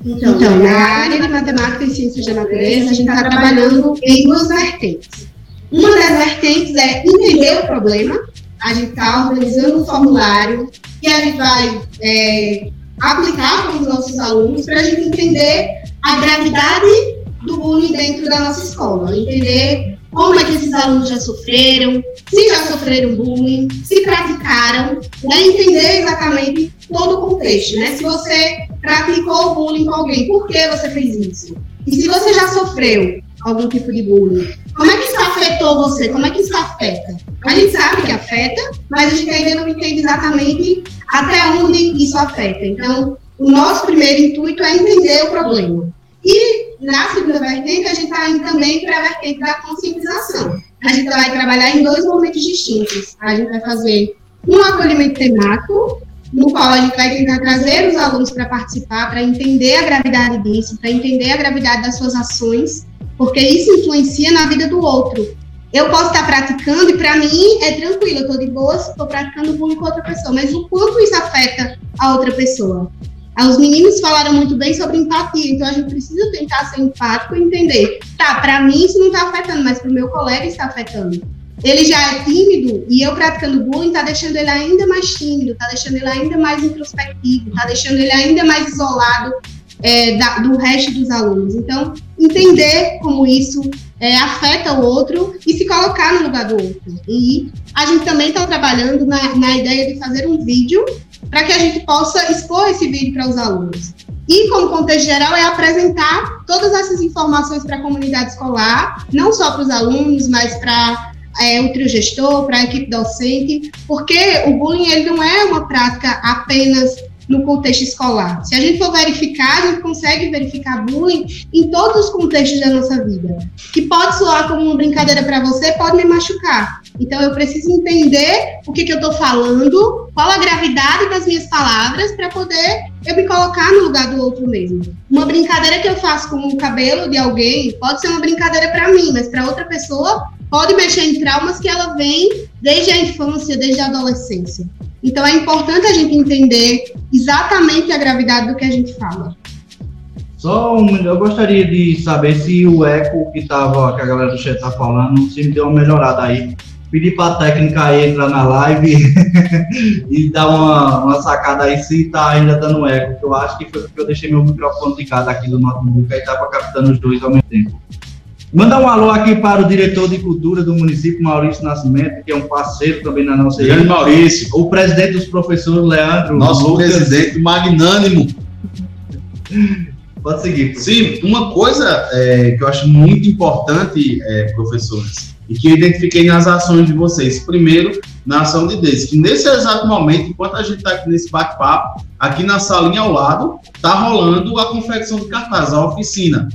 Então, na área de matemática e ciências da natureza, a gente está trabalhando em duas vertentes. Uma das vertentes é entender o problema, a gente está organizando um formulário que a gente vai é, aplicar para os nossos alunos para a gente entender a gravidade do bullying dentro da nossa escola, entender como é que esses alunos já sofreram, se já sofreram bullying, se praticaram, né, entender exatamente todo o contexto, né? Se você praticou bullying com alguém, por que você fez isso? E se você já sofreu algum tipo de bullying, como é que afetou você? Como é que isso afeta? A gente sabe que afeta, mas a gente ainda não entende exatamente até onde isso afeta. Então, o nosso primeiro intuito é entender o problema. E na segunda vertente, a gente está indo também para a vertente da conscientização. A gente vai trabalhar em dois momentos distintos. A gente vai fazer um acolhimento temático, no qual a gente vai tentar trazer os alunos para participar, para entender a gravidade disso, para entender a gravidade das suas ações, porque isso influencia na vida do outro. Eu posso estar praticando e para mim é tranquilo, eu estou de boa se estou praticando bullying com outra pessoa, mas o quanto isso afeta a outra pessoa? Ah, os meninos falaram muito bem sobre empatia, então a gente precisa tentar ser empático e entender. Tá, para mim isso não está afetando, mas para o meu colega está afetando. Ele já é tímido e eu praticando bullying está deixando ele ainda mais tímido, está deixando ele ainda mais introspectivo, está deixando ele ainda mais isolado é, da, do resto dos alunos. Então, entender como isso é, afeta o outro e se colocar no lugar do outro. E a gente também está trabalhando na, na ideia de fazer um vídeo para que a gente possa expor esse vídeo para os alunos. E, como contexto geral, é apresentar todas essas informações para a comunidade escolar, não só para os alunos, mas para é, o trio gestor, para a equipe docente, porque o bullying ele não é uma prática apenas no contexto escolar. Se a gente for verificar, a gente consegue verificar bullying em todos os contextos da nossa vida. Que pode soar como uma brincadeira para você, pode me machucar. Então eu preciso entender o que, que eu estou falando, qual a gravidade das minhas palavras, para poder eu me colocar no lugar do outro mesmo. Uma brincadeira que eu faço com o cabelo de alguém pode ser uma brincadeira para mim, mas para outra pessoa pode mexer em traumas que ela vem desde a infância, desde a adolescência. Então é importante a gente entender exatamente a gravidade do que a gente fala. Só um, eu gostaria de saber se o eco que tava, que a galera do chat tá falando, se me deu uma melhorada aí. Pedir para a técnica entrar na live e dar uma, uma sacada aí se tá ainda dando eco, que eu acho que foi porque eu deixei meu microfone ligado aqui do notebook, aí tava captando os dois ao mesmo tempo. Mandar um alô aqui para o diretor de cultura do município, Maurício Nascimento, que é um parceiro também na nossa Grande Maurício. O presidente dos professores, Leandro. Nosso Lucas. presidente magnânimo. Pode seguir. Sim, uma coisa é, que eu acho muito importante, é, professores, e que eu identifiquei nas ações de vocês. Primeiro, na ação de Deus, que nesse exato momento, enquanto a gente está aqui nesse bate-papo, aqui na salinha ao lado, está rolando a confecção de cartazes, a oficina.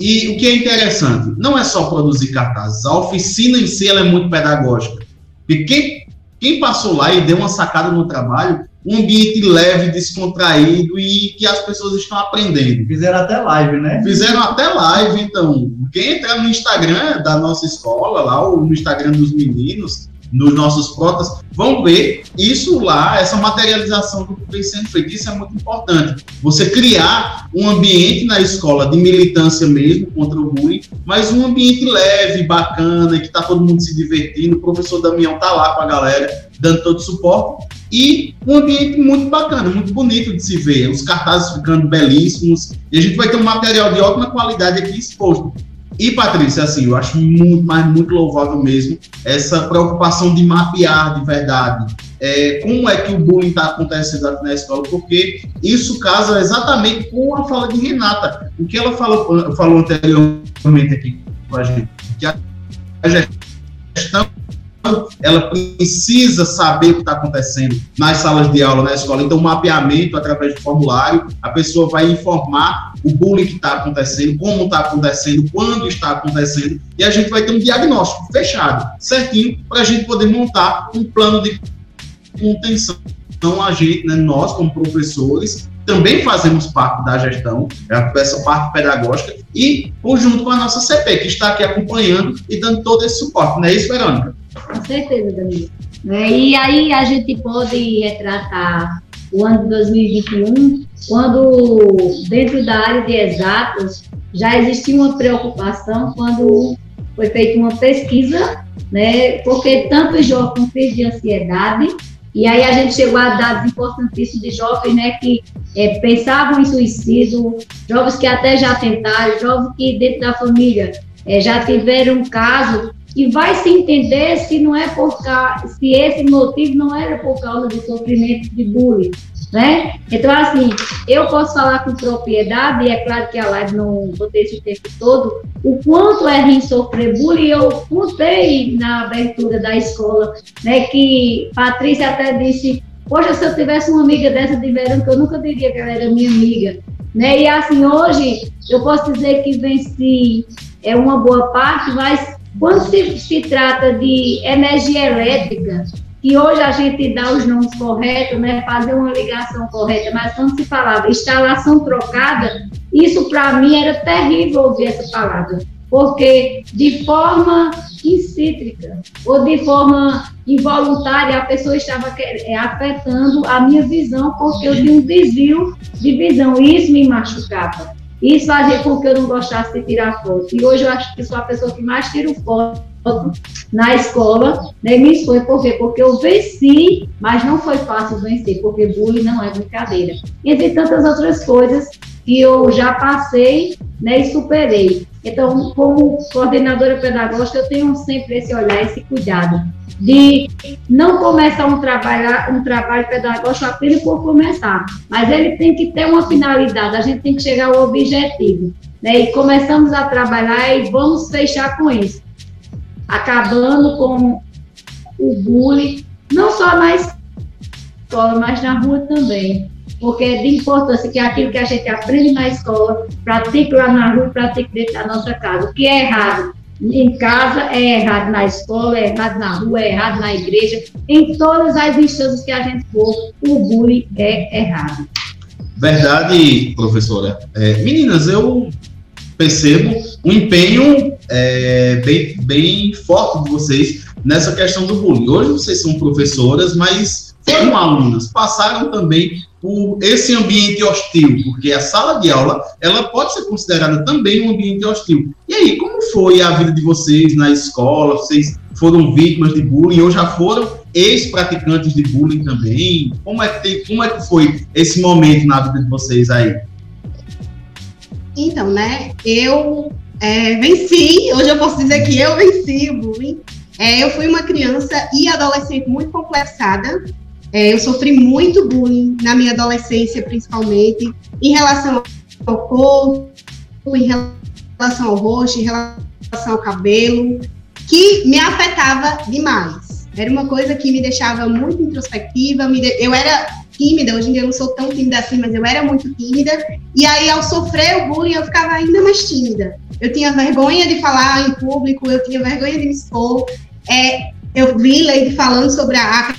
E o que é interessante, não é só produzir cartazes, a oficina em si ela é muito pedagógica. E quem, quem passou lá e deu uma sacada no trabalho, um ambiente leve, descontraído e que as pessoas estão aprendendo. Fizeram até live, né? Fizeram até live, então. Quem entrar no Instagram da nossa escola, lá, ou no Instagram dos meninos, nos nossos protas, vão ver isso lá, essa materialização do que vem sendo feito. Isso é muito importante. Você criar um ambiente na escola de militância mesmo contra o bullying, mas um ambiente leve, bacana, que está todo mundo se divertindo. O professor Damião está lá com a galera, dando todo o suporte. E um ambiente muito bacana, muito bonito de se ver. Os cartazes ficando belíssimos. E a gente vai ter um material de ótima qualidade aqui exposto. E, Patrícia, assim, eu acho muito, mas muito louvável mesmo essa preocupação de mapear de verdade é, como é que o bullying está acontecendo na escola, porque isso casa exatamente com a fala de Renata. O que ela falou, falou anteriormente aqui com a gente, que a gestão ela precisa saber o que está acontecendo nas salas de aula, na escola. Então, mapeamento através de formulário, a pessoa vai informar o bullying que está acontecendo, como está acontecendo, quando está acontecendo, e a gente vai ter um diagnóstico fechado, certinho, para a gente poder montar um plano de contenção. Então, a gente, né, nós, como professores, também fazemos parte da gestão, essa parte pedagógica, e junto com a nossa CP, que está aqui acompanhando e dando todo esse suporte. Não é isso, Verônica? Com certeza, Danilo. Né? E aí a gente pode retratar o ano de 2021, quando dentro da área de exatos já existia uma preocupação quando foi feita uma pesquisa, né, porque tanto os jovens com crise de ansiedade, e aí a gente chegou a dados importantíssimos de jovens né, que é, pensavam em suicídio, jovens que até já tentaram, jovens que dentro da família é, já tiveram um caso e vai se entender se não é por causa, se esse motivo não era por causa do sofrimento de bullying, né? Então, assim, eu posso falar com propriedade, e é claro que a live não vou ter esse tempo todo, o quanto é ruim sofrer bullying, eu contei na abertura da escola, né, que Patrícia até disse, poxa, se eu tivesse uma amiga dessa de verão, que eu nunca diria que ela era minha amiga, né, e assim, hoje, eu posso dizer que venci é uma boa parte, mas quando se, se trata de energia elétrica, que hoje a gente dá os nomes corretos, né, fazer uma ligação correta, mas quando se falava instalação trocada, isso para mim era terrível ouvir essa palavra, porque de forma incítrica ou de forma involuntária a pessoa estava é, afetando a minha visão, porque eu tinha um desvio de visão, e isso me machucava. Isso fazia com que eu não gostasse de tirar foto. E hoje eu acho que sou a pessoa que mais tiro foto na escola, né, me foi por quê? Porque eu venci, mas não foi fácil vencer, porque bullying não é brincadeira. Entre tantas outras coisas que eu já passei né, e superei. Então, como coordenadora pedagógica, eu tenho sempre esse olhar, esse cuidado de não começar um trabalho, um trabalho pedagógico apenas por começar, mas ele tem que ter uma finalidade, a gente tem que chegar ao objetivo. Né? E começamos a trabalhar e vamos fechar com isso acabando com o bullying, não só na escola, mas na rua também. Porque é de importância que aquilo que a gente aprende na escola, pratique lá na rua, pratique dentro da nossa casa. O que é errado em casa é errado na escola, é errado na rua, é errado na igreja. Em todas as instâncias que a gente for, o bullying é errado. Verdade, professora. É, meninas, eu percebo um empenho é, bem, bem forte de vocês nessa questão do bullying. Hoje vocês são professoras, mas foram alunas, passaram também por esse ambiente hostil, porque a sala de aula ela pode ser considerada também um ambiente hostil. E aí, como foi a vida de vocês na escola? Vocês foram vítimas de bullying ou já foram ex-praticantes de bullying também? Como é, que, como é que foi esse momento na vida de vocês aí? Então, né, eu é, venci, hoje eu posso dizer que eu venci o bullying. É, eu fui uma criança e adolescente muito complexada. É, eu sofri muito bullying na minha adolescência, principalmente, em relação ao corpo, em relação ao rosto, em relação ao cabelo, que me afetava demais. Era uma coisa que me deixava muito introspectiva. De... Eu era tímida, hoje em dia eu não sou tão tímida assim, mas eu era muito tímida. E aí, ao sofrer o bullying, eu ficava ainda mais tímida. Eu tinha vergonha de falar em público, eu tinha vergonha de me expor. É, eu vi Leide falando sobre a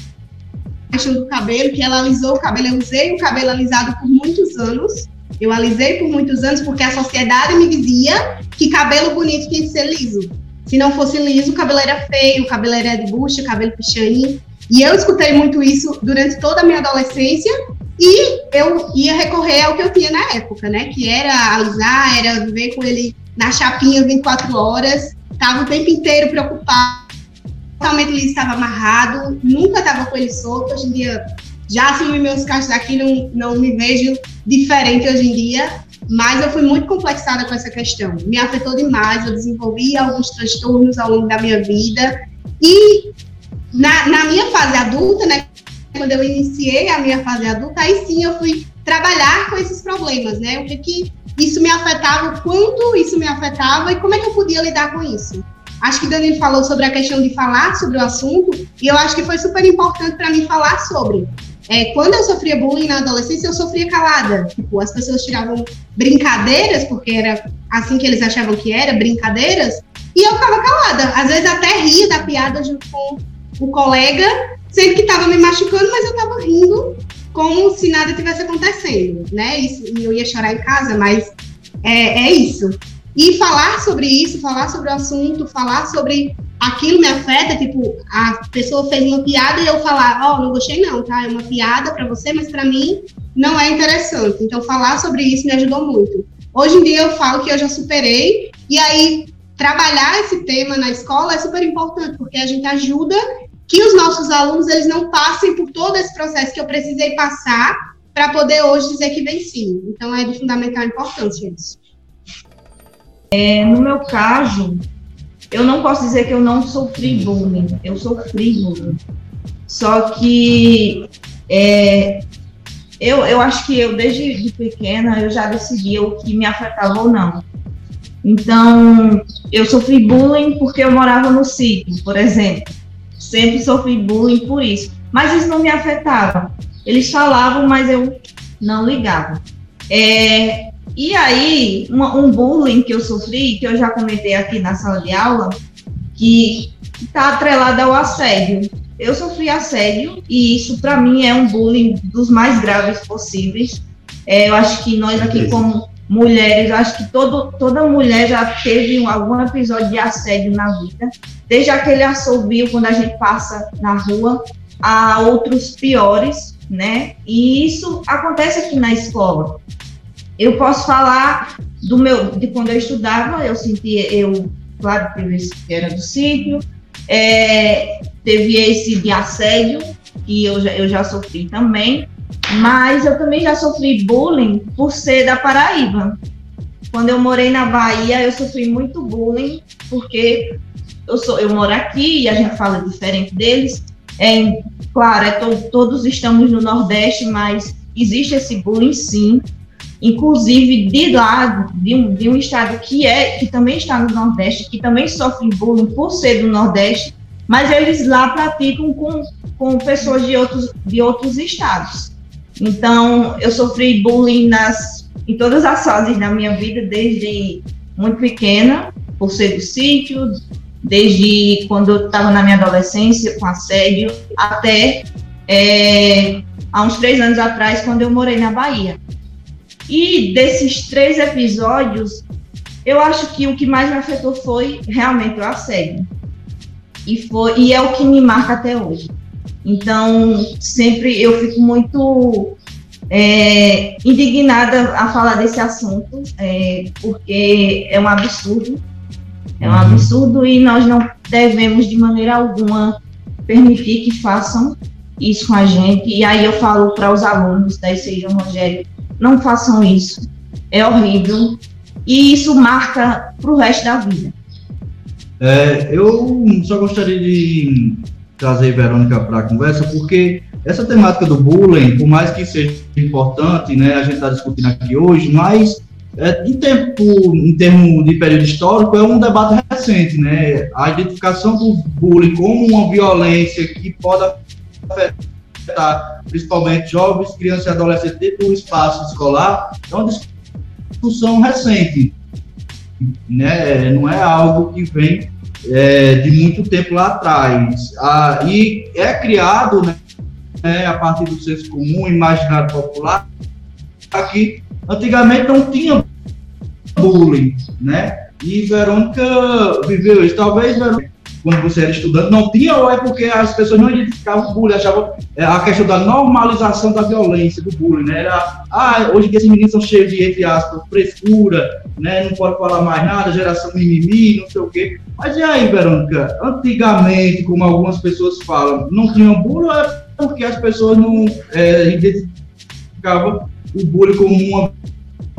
questão do cabelo, que ela alisou o cabelo. Eu usei o cabelo alisado por muitos anos. Eu alisei por muitos anos porque a sociedade me dizia que cabelo bonito tinha que ser liso. Se não fosse liso, o cabelo era feio, o cabelo era de bucha, o cabelo pichain. E eu escutei muito isso durante toda a minha adolescência e eu ia recorrer ao que eu tinha na época, né? Que era alisar, era viver com ele na chapinha 24 horas, estava o tempo inteiro preocupado. Totalmente ele estava amarrado, nunca estava com ele solto. Hoje em dia, já assumi meus cachos aqui, não, não me vejo diferente hoje em dia, mas eu fui muito complexada com essa questão. Me afetou demais, eu desenvolvi alguns transtornos ao longo da minha vida e na, na minha fase adulta, né, quando eu iniciei a minha fase adulta, aí sim eu fui trabalhar com esses problemas, né? O que, que isso me afetava, o quanto isso me afetava e como é que eu podia lidar com isso. Acho que Danilo falou sobre a questão de falar sobre o assunto e eu acho que foi super importante para mim falar sobre. É, quando eu sofria bullying na adolescência, eu sofria calada. Tipo, as pessoas tiravam brincadeiras, porque era assim que eles achavam que era, brincadeiras, e eu ficava calada. Às vezes até ria da piada junto com o colega, sendo que estava me machucando, mas eu estava rindo como se nada tivesse acontecendo, né? E eu ia chorar em casa, mas é, é isso. E falar sobre isso, falar sobre o assunto, falar sobre aquilo me afeta, tipo, a pessoa fez uma piada e eu falar, ó, oh, não gostei não, tá? É uma piada para você, mas para mim não é interessante. Então, falar sobre isso me ajudou muito. Hoje em dia eu falo que eu já superei, e aí trabalhar esse tema na escola é super importante, porque a gente ajuda que os nossos alunos eles não passem por todo esse processo que eu precisei passar para poder hoje dizer que venci. Então, é de fundamental importância isso. É, no meu caso, eu não posso dizer que eu não sofri bullying, eu sofri bullying. Só que é, eu, eu acho que eu, desde de pequena, eu já decidia o que me afetava ou não. Então, eu sofri bullying porque eu morava no sítio, por exemplo. Sempre sofri bullying por isso. Mas isso não me afetava. Eles falavam, mas eu não ligava. É, e aí, uma, um bullying que eu sofri, que eu já comentei aqui na sala de aula, que está atrelado ao assédio. Eu sofri assédio e isso, para mim, é um bullying dos mais graves possíveis. É, eu acho que nós aqui, como mulheres, acho que todo, toda mulher já teve algum episódio de assédio na vida, desde aquele assobio quando a gente passa na rua, a outros piores, né? E isso acontece aqui na escola. Eu posso falar do meu, de quando eu estudava, eu sentia, eu, claro, teve esse que era do sítio, é, teve esse de assédio, que eu já, eu já sofri também, mas eu também já sofri bullying por ser da Paraíba. Quando eu morei na Bahia, eu sofri muito bullying, porque eu, sou, eu moro aqui e a gente fala diferente deles. É, claro, é to, todos estamos no Nordeste, mas existe esse bullying sim inclusive de lá, de um, de um estado que é que também está no Nordeste, que também sofre bullying por ser do Nordeste, mas eles lá praticam com, com pessoas de outros, de outros estados. Então, eu sofri bullying nas, em todas as fases da minha vida, desde muito pequena, por ser do sítio, desde quando eu estava na minha adolescência, com assédio, até é, há uns três anos atrás, quando eu morei na Bahia. E desses três episódios, eu acho que o que mais me afetou foi realmente o assédio. E, foi, e é o que me marca até hoje. Então, sempre eu fico muito é, indignada a falar desse assunto, é, porque é um absurdo. É um uhum. absurdo e nós não devemos, de maneira alguma, permitir que façam isso com a gente. E aí eu falo para os alunos da ICI Rogério não façam isso. É horrível. E isso marca para o resto da vida. É, eu só gostaria de trazer Verônica para a conversa, porque essa temática do bullying, por mais que seja importante, né, a gente está discutindo aqui hoje, mas é, em, tempo, em termos de período histórico, é um debate recente, né? A identificação do bullying como uma violência que pode afetar afetar principalmente jovens, crianças e adolescentes dentro do espaço escolar, é uma discussão recente. Né? Não é algo que vem é, de muito tempo lá atrás. Ah, e é criado né, a partir do senso comum, imaginário popular, que antigamente não tinha bullying, né? E Verônica viveu isso. Talvez Verônica quando você era estudante, não tinha, ou é porque as pessoas não identificavam o bullying, achavam é, a questão da normalização da violência, do bullying, né? Era, ah, hoje em dia esses meninos são cheios de, entre aspas, frescura, né? Não pode falar mais nada, geração mimimi, não sei o quê. Mas e aí, Verônica? Antigamente, como algumas pessoas falam, não tinha bullying, é porque as pessoas não é, identificavam o bullying como uma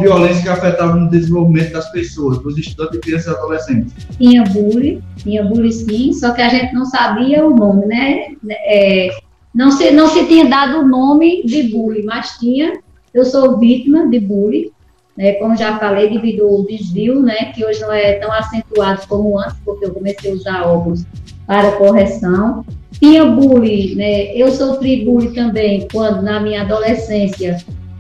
violência que afetava no desenvolvimento das pessoas, dos estudantes, crianças e adolescentes? Tinha bullying, tinha bullying sim, só que a gente não sabia o nome, né? É, não, se, não se tinha dado o nome de bullying, mas tinha. Eu sou vítima de bullying, né? Como já falei, devido ao desvio, né? Que hoje não é tão acentuado como antes, porque eu comecei a usar óculos para correção. Tinha bullying, né? Eu sofri bullying também quando, na minha adolescência,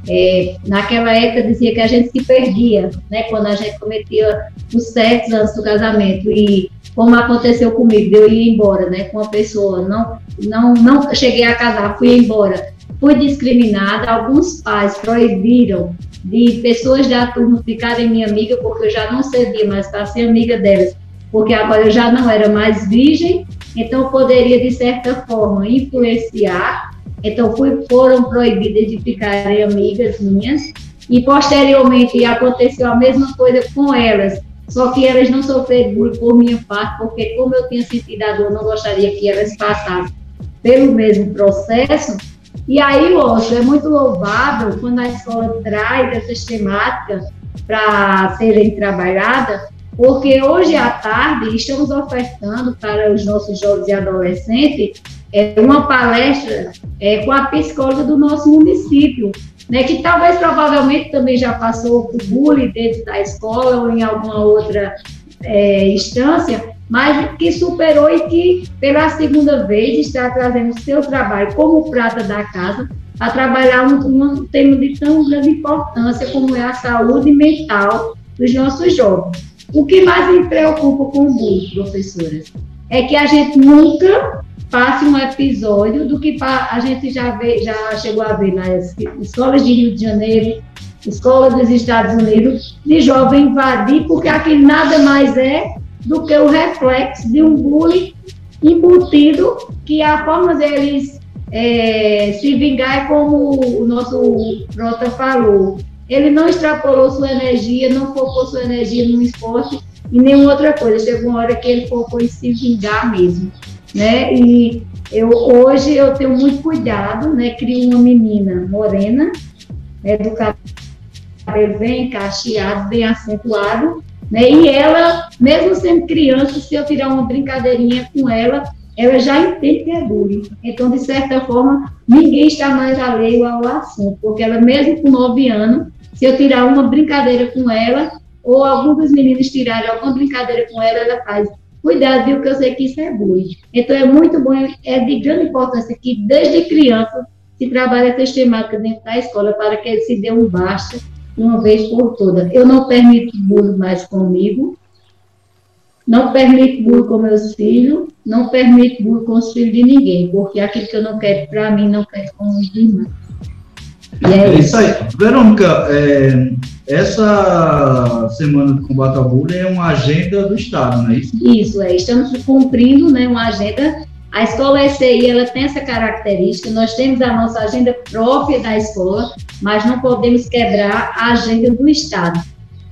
é, naquela época dizia que a gente se perdia, né? Quando a gente cometia os sexo antes do casamento e como aconteceu comigo, eu ia embora, né? Com uma pessoa, não, não, não cheguei a casar, fui embora, fui discriminada. Alguns pais proibiram de pessoas da turma ficarem minha amiga porque eu já não servia mais para ser amiga delas porque agora eu já não era mais virgem, então poderia, de certa forma, influenciar. Então fui, foram proibidas de ficarem amigas minhas, e posteriormente aconteceu a mesma coisa com elas, só que elas não sofreram bullying por minha parte, porque como eu tinha sentido a dor, não gostaria que elas passassem pelo mesmo processo. E aí, Lócio, é muito louvável quando a escola traz essas temáticas para serem trabalhadas, porque hoje à tarde estamos ofertando para os nossos jovens e adolescentes é, uma palestra é, com a psicóloga do nosso município, né, que talvez provavelmente também já passou por bullying dentro da escola ou em alguma outra é, instância, mas que superou e que pela segunda vez está trazendo seu trabalho como prata da casa a trabalhar um, um tema de tão grande importância como é a saúde mental dos nossos jovens. O que mais me preocupa com o bullying, professoras, é que a gente nunca passe um episódio do que a gente já, vê, já chegou a ver nas escolas de Rio de Janeiro, escolas dos Estados Unidos, de jovem invadir, porque aquilo nada mais é do que o reflexo de um bullying embutido, que a forma deles é, se vingar é como o nosso Prota falou. Ele não extrapolou sua energia, não focou sua energia num esporte e nenhuma outra coisa. Chegou uma hora que ele focou em se vingar mesmo né? E eu hoje eu tenho muito cuidado, né? Crio uma menina morena, né, do cabelo bem cacheado, bem acentuado, né? E ela, mesmo sendo criança, se eu tirar uma brincadeirinha com ela, ela já entende que é bullying. Então, de certa forma, ninguém está mais alheio ao assunto, porque ela, mesmo com nove anos, se eu tirar uma brincadeira com ela, ou algum dos meninos tirarem alguma brincadeira com ela, ela faz, Cuidado, viu, que eu sei que isso é bullying. Então, é muito bom, é de grande importância que, desde criança, se trabalhe essa temática dentro da escola para que ele se dê um basta uma vez por todas. Eu não permito bullying mais comigo, não permito bullying com meus filhos, não permito bullying com os filhos de ninguém, porque aquilo que eu não quero para mim, não quero com os demais. E é, é isso aí. Verônica, é, essa semana de combate ao bullying é uma agenda do Estado, não é isso? Isso, é. Estamos cumprindo né, uma agenda. A escola SCI ela tem essa característica, nós temos a nossa agenda própria da escola, mas não podemos quebrar a agenda do Estado.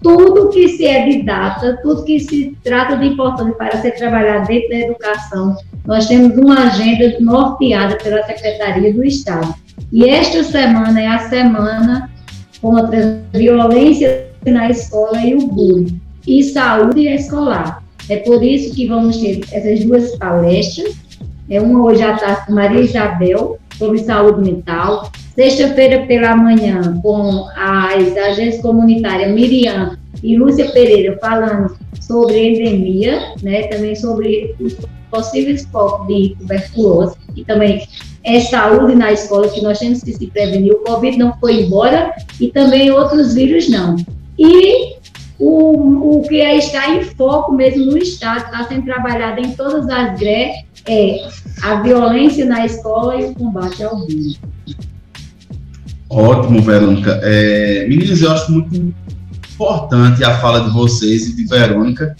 Tudo que se é de data, tudo que se trata de importante para ser trabalhado dentro da educação, nós temos uma agenda norteada pela Secretaria do Estado. E esta semana é a semana contra a violência na escola e o bullying, e saúde escolar. É por isso que vamos ter essas duas palestras, é uma hoje à tarde com Maria Isabel, sobre saúde mental, sexta-feira pela manhã com as agências comunitárias Miriam e Lúcia Pereira falando sobre endemia, né, também sobre os possíveis focos de tuberculose, e também é saúde na escola, que nós temos que se prevenir. O Covid não foi embora e também outros vírus não. E o, o que é está em foco mesmo no Estado, está sendo trabalhado em todas as GRE, é a violência na escola e o combate ao bullying. Ótimo, Verônica. É, meninas, eu acho muito importante a fala de vocês e de Verônica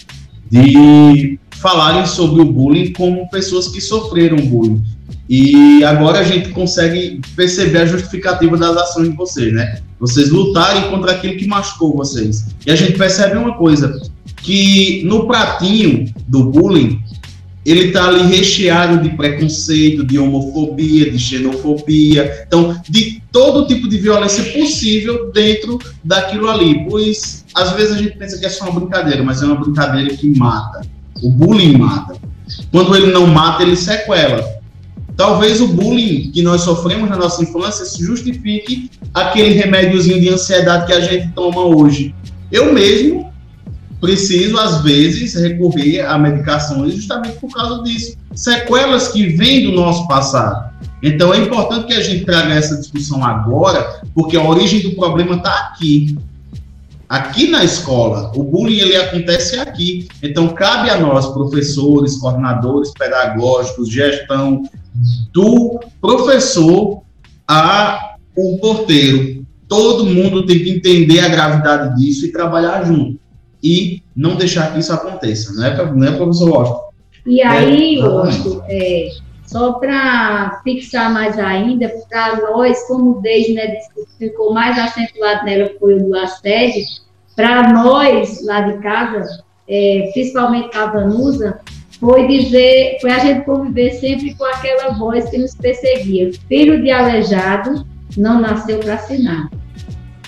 de falarem sobre o bullying como pessoas que sofreram bullying. E agora a gente consegue perceber a justificativa das ações de vocês, né? Vocês lutarem contra aquilo que machucou vocês. E a gente percebe uma coisa, que no pratinho do bullying, ele tá ali recheado de preconceito, de homofobia, de xenofobia, então, de todo tipo de violência possível dentro daquilo ali. Pois, às vezes a gente pensa que é só uma brincadeira, mas é uma brincadeira que mata. O bullying mata. Quando ele não mata, ele sequela. Talvez o bullying que nós sofremos na nossa infância se justifique aquele remédiozinho de ansiedade que a gente toma hoje. Eu mesmo preciso, às vezes, recorrer a medicações justamente por causa disso. Sequelas que vêm do nosso passado. Então é importante que a gente traga essa discussão agora, porque a origem do problema está aqui aqui na escola. O bullying ele acontece aqui. Então cabe a nós, professores, coordenadores pedagógicos, gestão, do professor a o porteiro. Todo mundo tem que entender a gravidade disso e trabalhar junto. e não deixar que isso aconteça, não é, não é professor Washington? E aí, É, Washington, é, só para fixar mais ainda, para nós, como o Deise né, ficou mais acentuado nela foi o do assédio, para nós lá de casa, é, principalmente a Vanusa, foi dizer, foi a gente conviver sempre com aquela voz que nos perseguia. Filho de aleijado não nasceu para assinar.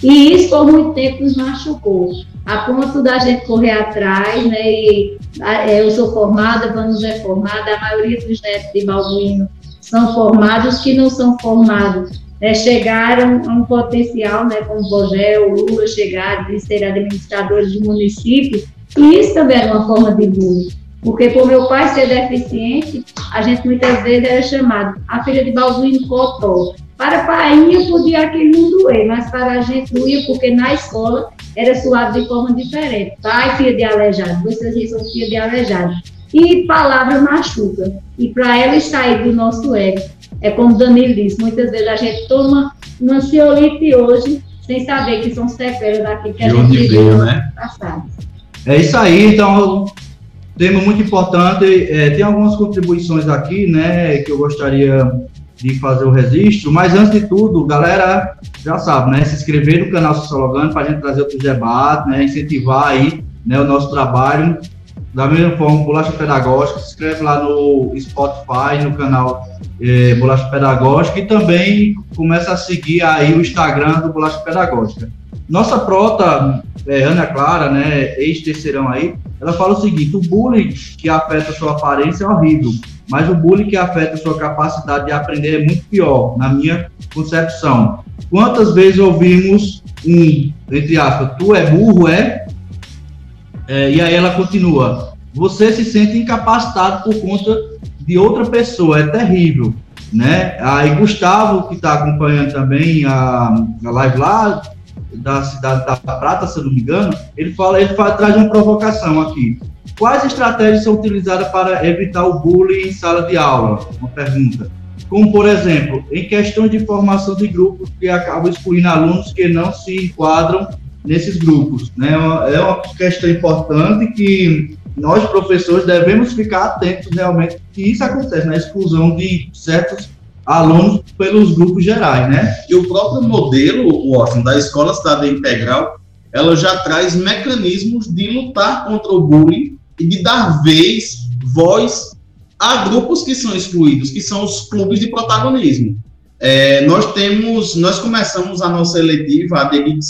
E isso por muito tempo nos machucou, a ponto da gente correr atrás, né? E a- é, eu sou formada, Vanusa é formada, a maioria dos netos de Balduino são formados, os que não são formados né, chegaram a um potencial, né, como o Lula chegaram de ser administradores de município, e isso também era uma forma de bullying. Porque por meu pai ser deficiente, a gente muitas vezes era chamado a filha de Balduino Cotó. Para a painha podia aquilo não doer, mas para a gente doía porque na escola era suado de forma diferente. Pai, filha de aleijado, vocês são filha de aleijado. E palavra machuca. E para ela sair do nosso ego, é como o Danilo disse, muitas vezes a gente toma um ansiolite hoje sem saber que são sequelas daquilo que a De gente onde viveu veio, né? passado. É isso aí, então, tema muito importante. É, tem algumas contribuições aqui, né, que eu gostaria de fazer o registro, mas antes de tudo, galera, já sabe, né, se inscrever no canal Sociologando para a gente trazer outros debates, né, incentivar aí, né, o nosso trabalho. Da mesma forma, Bolacha Pedagógica, se inscreve lá no Spotify, no canal eh, Bolacha Pedagógica e também começa a seguir aí o Instagram do Bolacha Pedagógica. Nossa prota, é, Ana Clara, né, ex-terceirão aí, ela fala o seguinte: o bullying que afeta a sua aparência é horrível, mas o bullying que afeta a sua capacidade de aprender é muito pior, na minha concepção. Quantas vezes ouvimos um, entre aspas, tu é burro, é? É, e aí ela continua: você se sente incapacitado por conta de outra pessoa, é terrível, né? Aí Gustavo, que está acompanhando também a, a live lá, da cidade da Prata, se eu não me engano, ele fala, ele fala, traz uma provocação aqui. Quais estratégias são utilizadas para evitar o bullying em sala de aula? Uma pergunta. Como, por exemplo, em questão de formação de grupos que acabam excluindo alunos que não se enquadram nesses grupos. Né? É uma questão importante que nós, professores, devemos ficar atentos realmente que isso acontece, na exclusão de certos alunos pelos grupos gerais, né? E o próprio modelo, Watson, da Escola Cidadã Integral, ela já traz mecanismos de lutar contra o bullying e de dar vez, voz a grupos que são excluídos, que são os clubes de protagonismo. É, nós temos, nós começamos a nossa eletiva, a The Big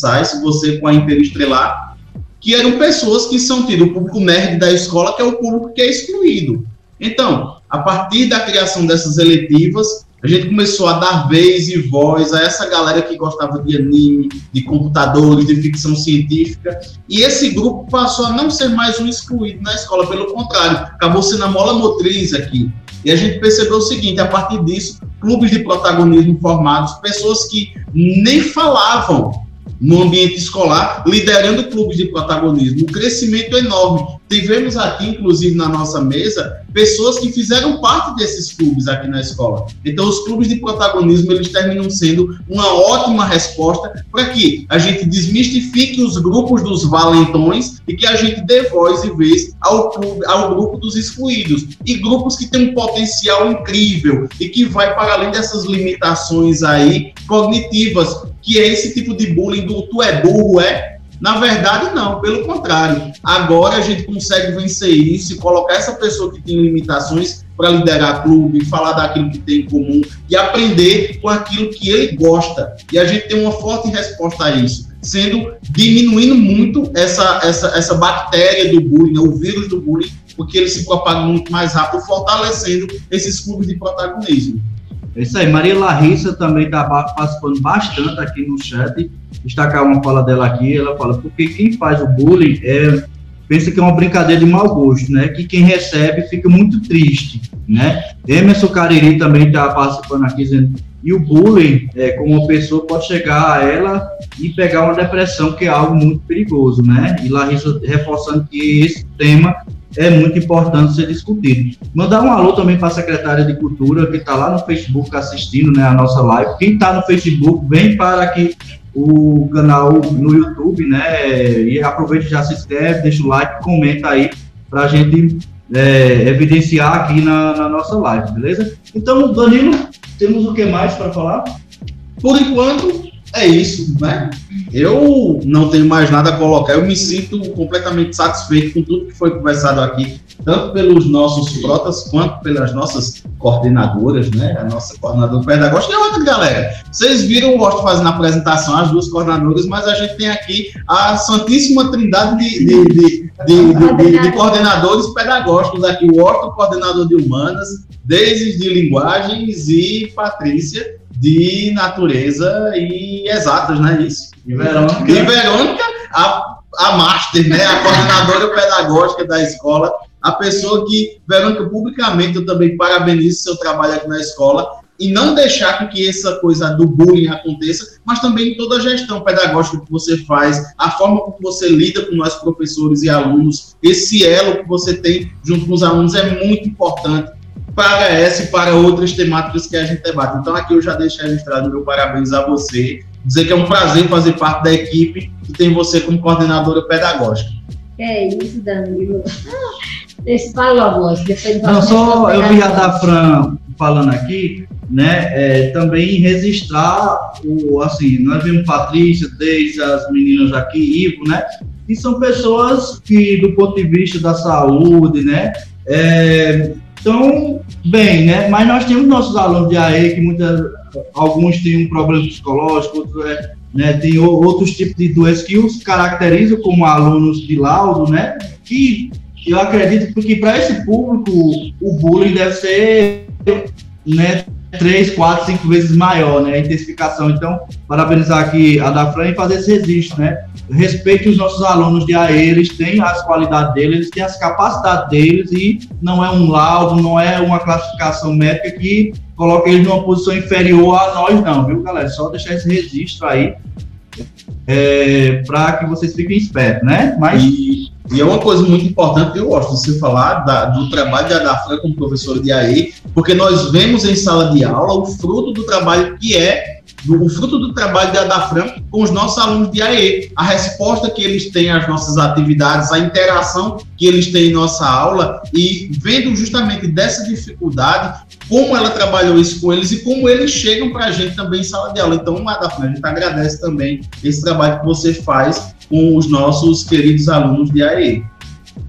você com a Império Estrelar, que eram pessoas que são tido o público nerd da escola, que é o público que é excluído. Então, a partir da criação dessas eletivas, a gente começou a dar vez e voz a essa galera que gostava de anime, de computadores, de ficção científica, e esse grupo passou a não ser mais um excluído na escola, pelo contrário, acabou sendo a mola motriz aqui. E a gente percebeu o seguinte, a partir disso, clubes de protagonismo formados, pessoas que nem falavam no ambiente escolar, liderando clubes de protagonismo. Um crescimento enorme. Tivemos aqui, inclusive, na nossa mesa, pessoas que fizeram parte desses clubes aqui na escola. Então, os clubes de protagonismo, eles terminam sendo uma ótima resposta para que a gente desmistifique os grupos dos valentões e que a gente dê voz e vez ao, clube, ao grupo dos excluídos. E grupos que têm um potencial incrível e que vai para além dessas limitações aí cognitivas, que é esse tipo de bullying do tu é burro, é? Na verdade, não, pelo contrário. Agora a gente consegue vencer isso e colocar essa pessoa que tem limitações para liderar clube, falar daquilo que tem em comum e aprender com aquilo que ele gosta. E a gente tem uma forte resposta a isso, sendo diminuindo muito essa, essa, essa bactéria do bullying, né, o vírus do bullying, porque ele se propaga muito mais rápido, fortalecendo esses clubes de protagonismo. É isso aí. Maria Larissa também está participando bastante aqui no chat. Destacar uma fala dela aqui. Ela fala, porque quem faz o bullying é, pensa que é uma brincadeira de mau gosto, né? Que quem recebe fica muito triste, né? Emerson Cariri também está participando aqui, dizendo e o bullying, é, como uma pessoa pode chegar a ela e pegar uma depressão, que é algo muito perigoso, né? E Larissa reforçando que esse tema é muito importante ser discutido. Mandar um alô também para a secretária de Cultura, que está lá no Facebook assistindo né, a nossa live. Quem está no Facebook, vem para aqui o canal no YouTube, né? E aproveita já se inscreve, deixa o like, comenta aí para a gente é, evidenciar aqui na, na, nossa live, beleza? Então, Danilo, temos o que mais para falar? Por enquanto, é isso, né? Eu não tenho mais nada a colocar, eu me sinto completamente satisfeito com tudo que foi conversado aqui, tanto pelos nossos protas quanto pelas nossas coordenadoras, né? A nossa coordenadora pedagógica e outra galera. Vocês viram o Rosto fazendo a apresentação, as duas coordenadoras, mas a gente tem aqui a santíssima trindade de, de, de, de, de coordenadores pedagógicos aqui, o Horto, coordenador de humanas, Deise de linguagens e Patrícia, de natureza e exatas, né? Isso. E Verônica. E Verônica, a, a master, né? A coordenadora pedagógica da escola, a pessoa que, Verônica, publicamente eu também parabenizo seu trabalho aqui na escola e não deixar com que essa coisa do bullying aconteça, mas também toda a gestão pedagógica que você faz, a forma como você lida com nós professores e alunos, esse elo que você tem junto com os alunos é muito importante para essa e para outras temáticas que a gente debate. Então, aqui eu já deixo registrado meu parabéns a você, dizer que é um prazer fazer parte da equipe que tem você como coordenadora pedagógica. É isso, Danilo. Deixa falar, moço. Não, só eu vi a da Fran falando aqui, né? É, também registrar o assim, nós vimos Patrícia, desde as meninas aqui, Ivo, né? E são pessoas que, do ponto de vista da saúde, né? É, então, bem, né? Mas nós temos nossos alunos de AE que muitas, alguns têm um problema psicológico, outros é, né, tem outros tipos de doenças que os caracterizam como alunos de laudo, né? Que eu acredito que para esse público o bullying deve ser, né? Três, quatro, cinco vezes maior, né? A intensificação. Então, parabenizar aqui a da Fran e fazer esse registro, né? Respeite os nossos alunos de AE, eles têm as qualidades deles, eles têm as capacidades deles e não é um laudo, não é uma classificação médica que coloca eles numa posição inferior a nós, não, viu, galera? Só deixar esse registro aí é, para que vocês fiquem espertos, né? Mas. E é uma coisa muito importante que eu gosto de você falar da, do trabalho da Adafran como professora de AE, porque nós vemos em sala de aula o fruto do trabalho que é o fruto do trabalho da Adafran com os nossos alunos de AE, a resposta que eles têm às nossas atividades, a interação que eles têm em nossa aula e vendo justamente dessa dificuldade, como ela trabalhou isso com eles e como eles chegam para a gente também em sala de aula. Então, Adafran, a gente agradece também esse trabalho que você faz com os nossos queridos alunos de AE.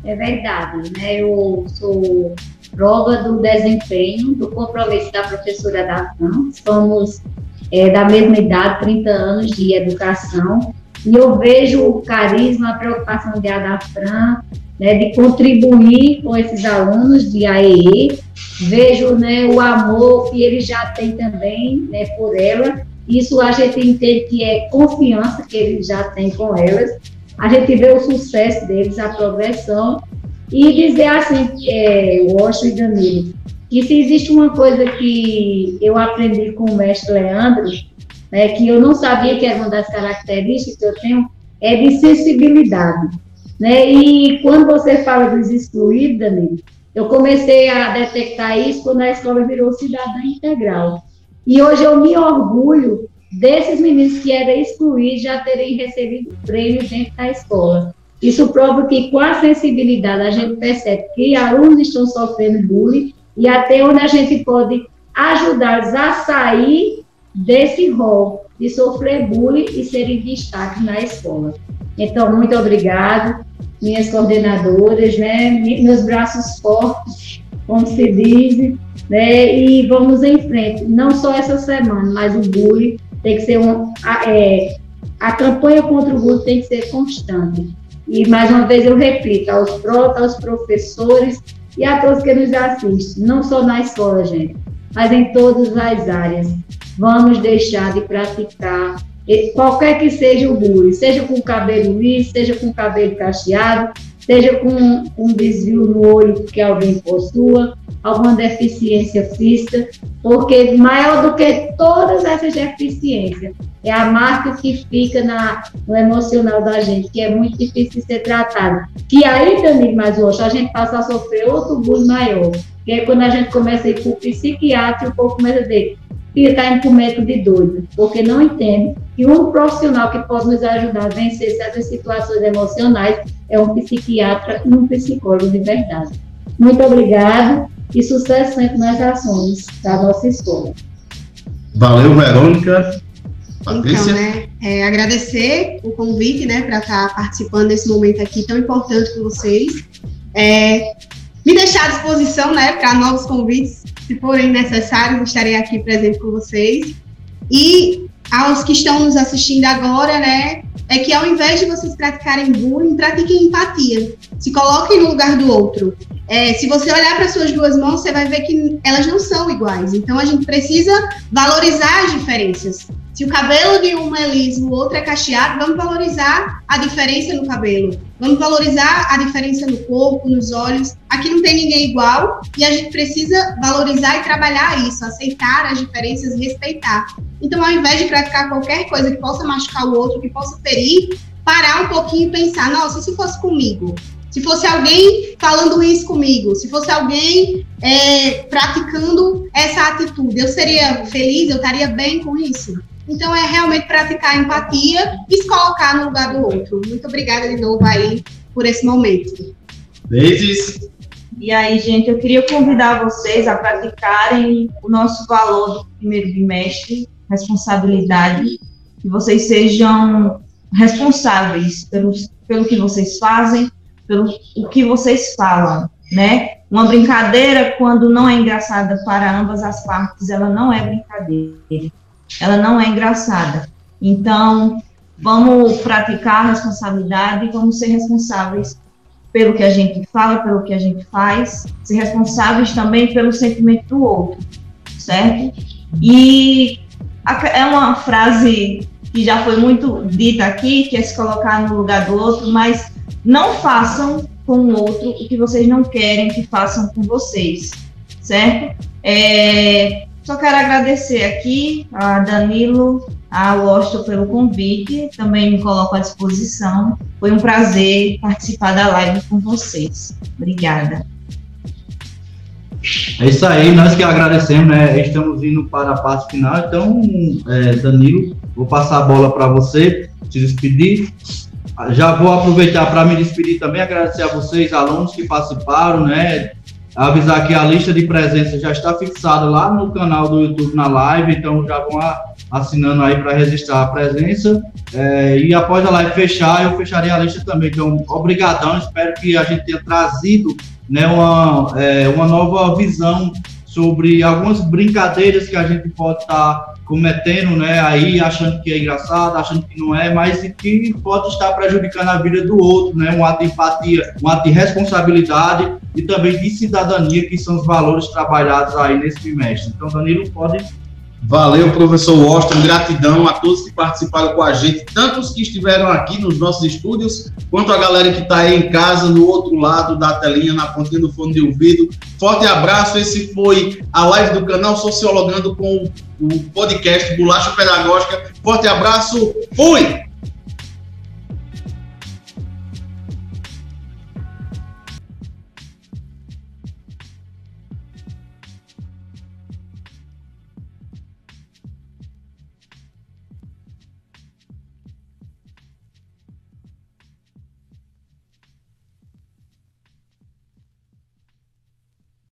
É verdade, né? Eu sou prova do desempenho, do compromisso da professora da FAM. Somos é, da mesma idade, 30 anos de educação, e eu vejo o carisma, a preocupação de Adafran, né, de contribuir com esses alunos de AEE, vejo né, o amor que ele já tem também né, por ela, isso a gente entende que é confiança que eles já têm com elas. A gente vê o sucesso deles, a progressão. E dizer assim, é, Washington e Danilo, que se existe uma coisa que eu aprendi com o mestre Leandro, né, que eu não sabia que era uma das características que eu tenho, é de sensibilidade. Né? E quando você fala dos excluídos, Danilo, eu comecei a detectar isso quando a escola virou cidadã integral. E hoje eu me orgulho desses meninos que eram excluídos já terem recebido prêmio dentro da escola. Isso prova que com a sensibilidade a gente percebe que alunos estão sofrendo bullying e até onde a gente pode ajudá-los a sair desse rol de sofrer bullying e serem destaque na escola. Então, muito obrigado, minhas coordenadoras, né, meus braços fortes, como se diz, né? E vamos em frente. Não só essa semana, mas o bullying tem que ser um. A, é, a campanha contra o bullying tem que ser constante. E mais uma vez eu repito, aos protas, aos professores e a todos que nos assistem, não só na escola, gente, mas em todas as áreas. Vamos deixar de praticar qualquer que seja o bullying, seja com cabelo liso, seja com cabelo cacheado, seja com um desvio no olho que alguém possua, alguma deficiência física, porque maior do que todas essas deficiências é a marca que fica na, no emocional da gente, que é muito difícil de ser tratado. Que aí mais hoje, a gente passa a sofrer outro bullying maior, que é quando a gente começa a ir para o psiquiatra, o povo começa a dizer que está indo para de doido, porque não entende que um profissional que pode nos ajudar a vencer certas situações emocionais é um psiquiatra e um psicólogo de verdade. Muito obrigado e sucesso sempre nas ações da nossa escola. Valeu, Verônica. Patrícia? Então, né, é, agradecer o convite, né, para estar tá participando desse momento aqui tão importante com vocês. É, me deixar à disposição, né, para novos convites, se forem necessários, estarei aqui presente com vocês. E aos que estão nos assistindo agora, né, é que ao invés de vocês praticarem bullying, pratiquem empatia. Se coloquem no lugar do outro. É, se você olhar para suas duas mãos, você vai ver que elas não são iguais. Então a gente precisa valorizar as diferenças. Se o cabelo de uma é liso, o outro é cacheado, vamos valorizar a diferença no cabelo. Vamos valorizar a diferença no corpo, nos olhos. Aqui não tem ninguém igual e a gente precisa valorizar e trabalhar isso, aceitar as diferenças e respeitar. Então, ao invés de praticar qualquer coisa que possa machucar o outro, que possa ferir, parar um pouquinho e pensar: nossa, se fosse comigo, se fosse alguém falando isso comigo, se fosse alguém é, praticando essa atitude, eu seria feliz, eu estaria bem com isso? Então, é realmente praticar empatia e se colocar no lugar do outro. Muito obrigada de novo aí por esse momento. Beijos. E aí, gente, eu queria convidar vocês a praticarem o nosso valor do primeiro bimestre, responsabilidade, que vocês sejam responsáveis pelo, pelo que vocês fazem, pelo o que vocês falam, né? Uma brincadeira, quando não é engraçada para ambas as partes, ela não é brincadeira, ela não é engraçada. Então, vamos praticar a responsabilidade e vamos ser responsáveis pelo que a gente fala, pelo que a gente faz, ser responsáveis também pelo sentimento do outro, certo? E é uma frase que já foi muito dita aqui, que é se colocar no lugar do outro, mas não façam com o outro o que vocês não querem que façam com vocês, certo? É, só quero agradecer aqui a Danilo, a Washington pelo convite, também me coloco à disposição. Foi um prazer participar da live com vocês. Obrigada. É isso aí, nós que agradecemos, né? Estamos indo para a parte final. Então, é, Danilo, vou passar a bola para você, te despedir. Já vou aproveitar para me despedir também, agradecer a vocês, alunos que participaram, né? Avisar que a lista de presença já está fixada lá no canal do YouTube na live, então já vão assinando aí para registrar a presença. É, e após a live fechar, eu fecharei a lista também. Então, obrigadão, espero que a gente tenha trazido né, uma, é, uma nova visão sobre algumas brincadeiras que a gente pode estar tá cometendo, né, aí achando que é engraçado, achando que não é, mas que pode estar prejudicando a vida do outro, né, um ato de empatia, um ato de responsabilidade e também de cidadania, que são os valores trabalhados aí nesse trimestre. Então, Danilo, pode Valeu, professor Washington. Gratidão a todos que participaram com a gente, tanto os que estiveram aqui nos nossos estúdios, quanto a galera que está aí em casa, no outro lado da telinha, na pontinha do fone de ouvido. Forte abraço. Esse foi a live do canal Sociologando com o podcast Bolacha Pedagógica. Forte abraço. Fui!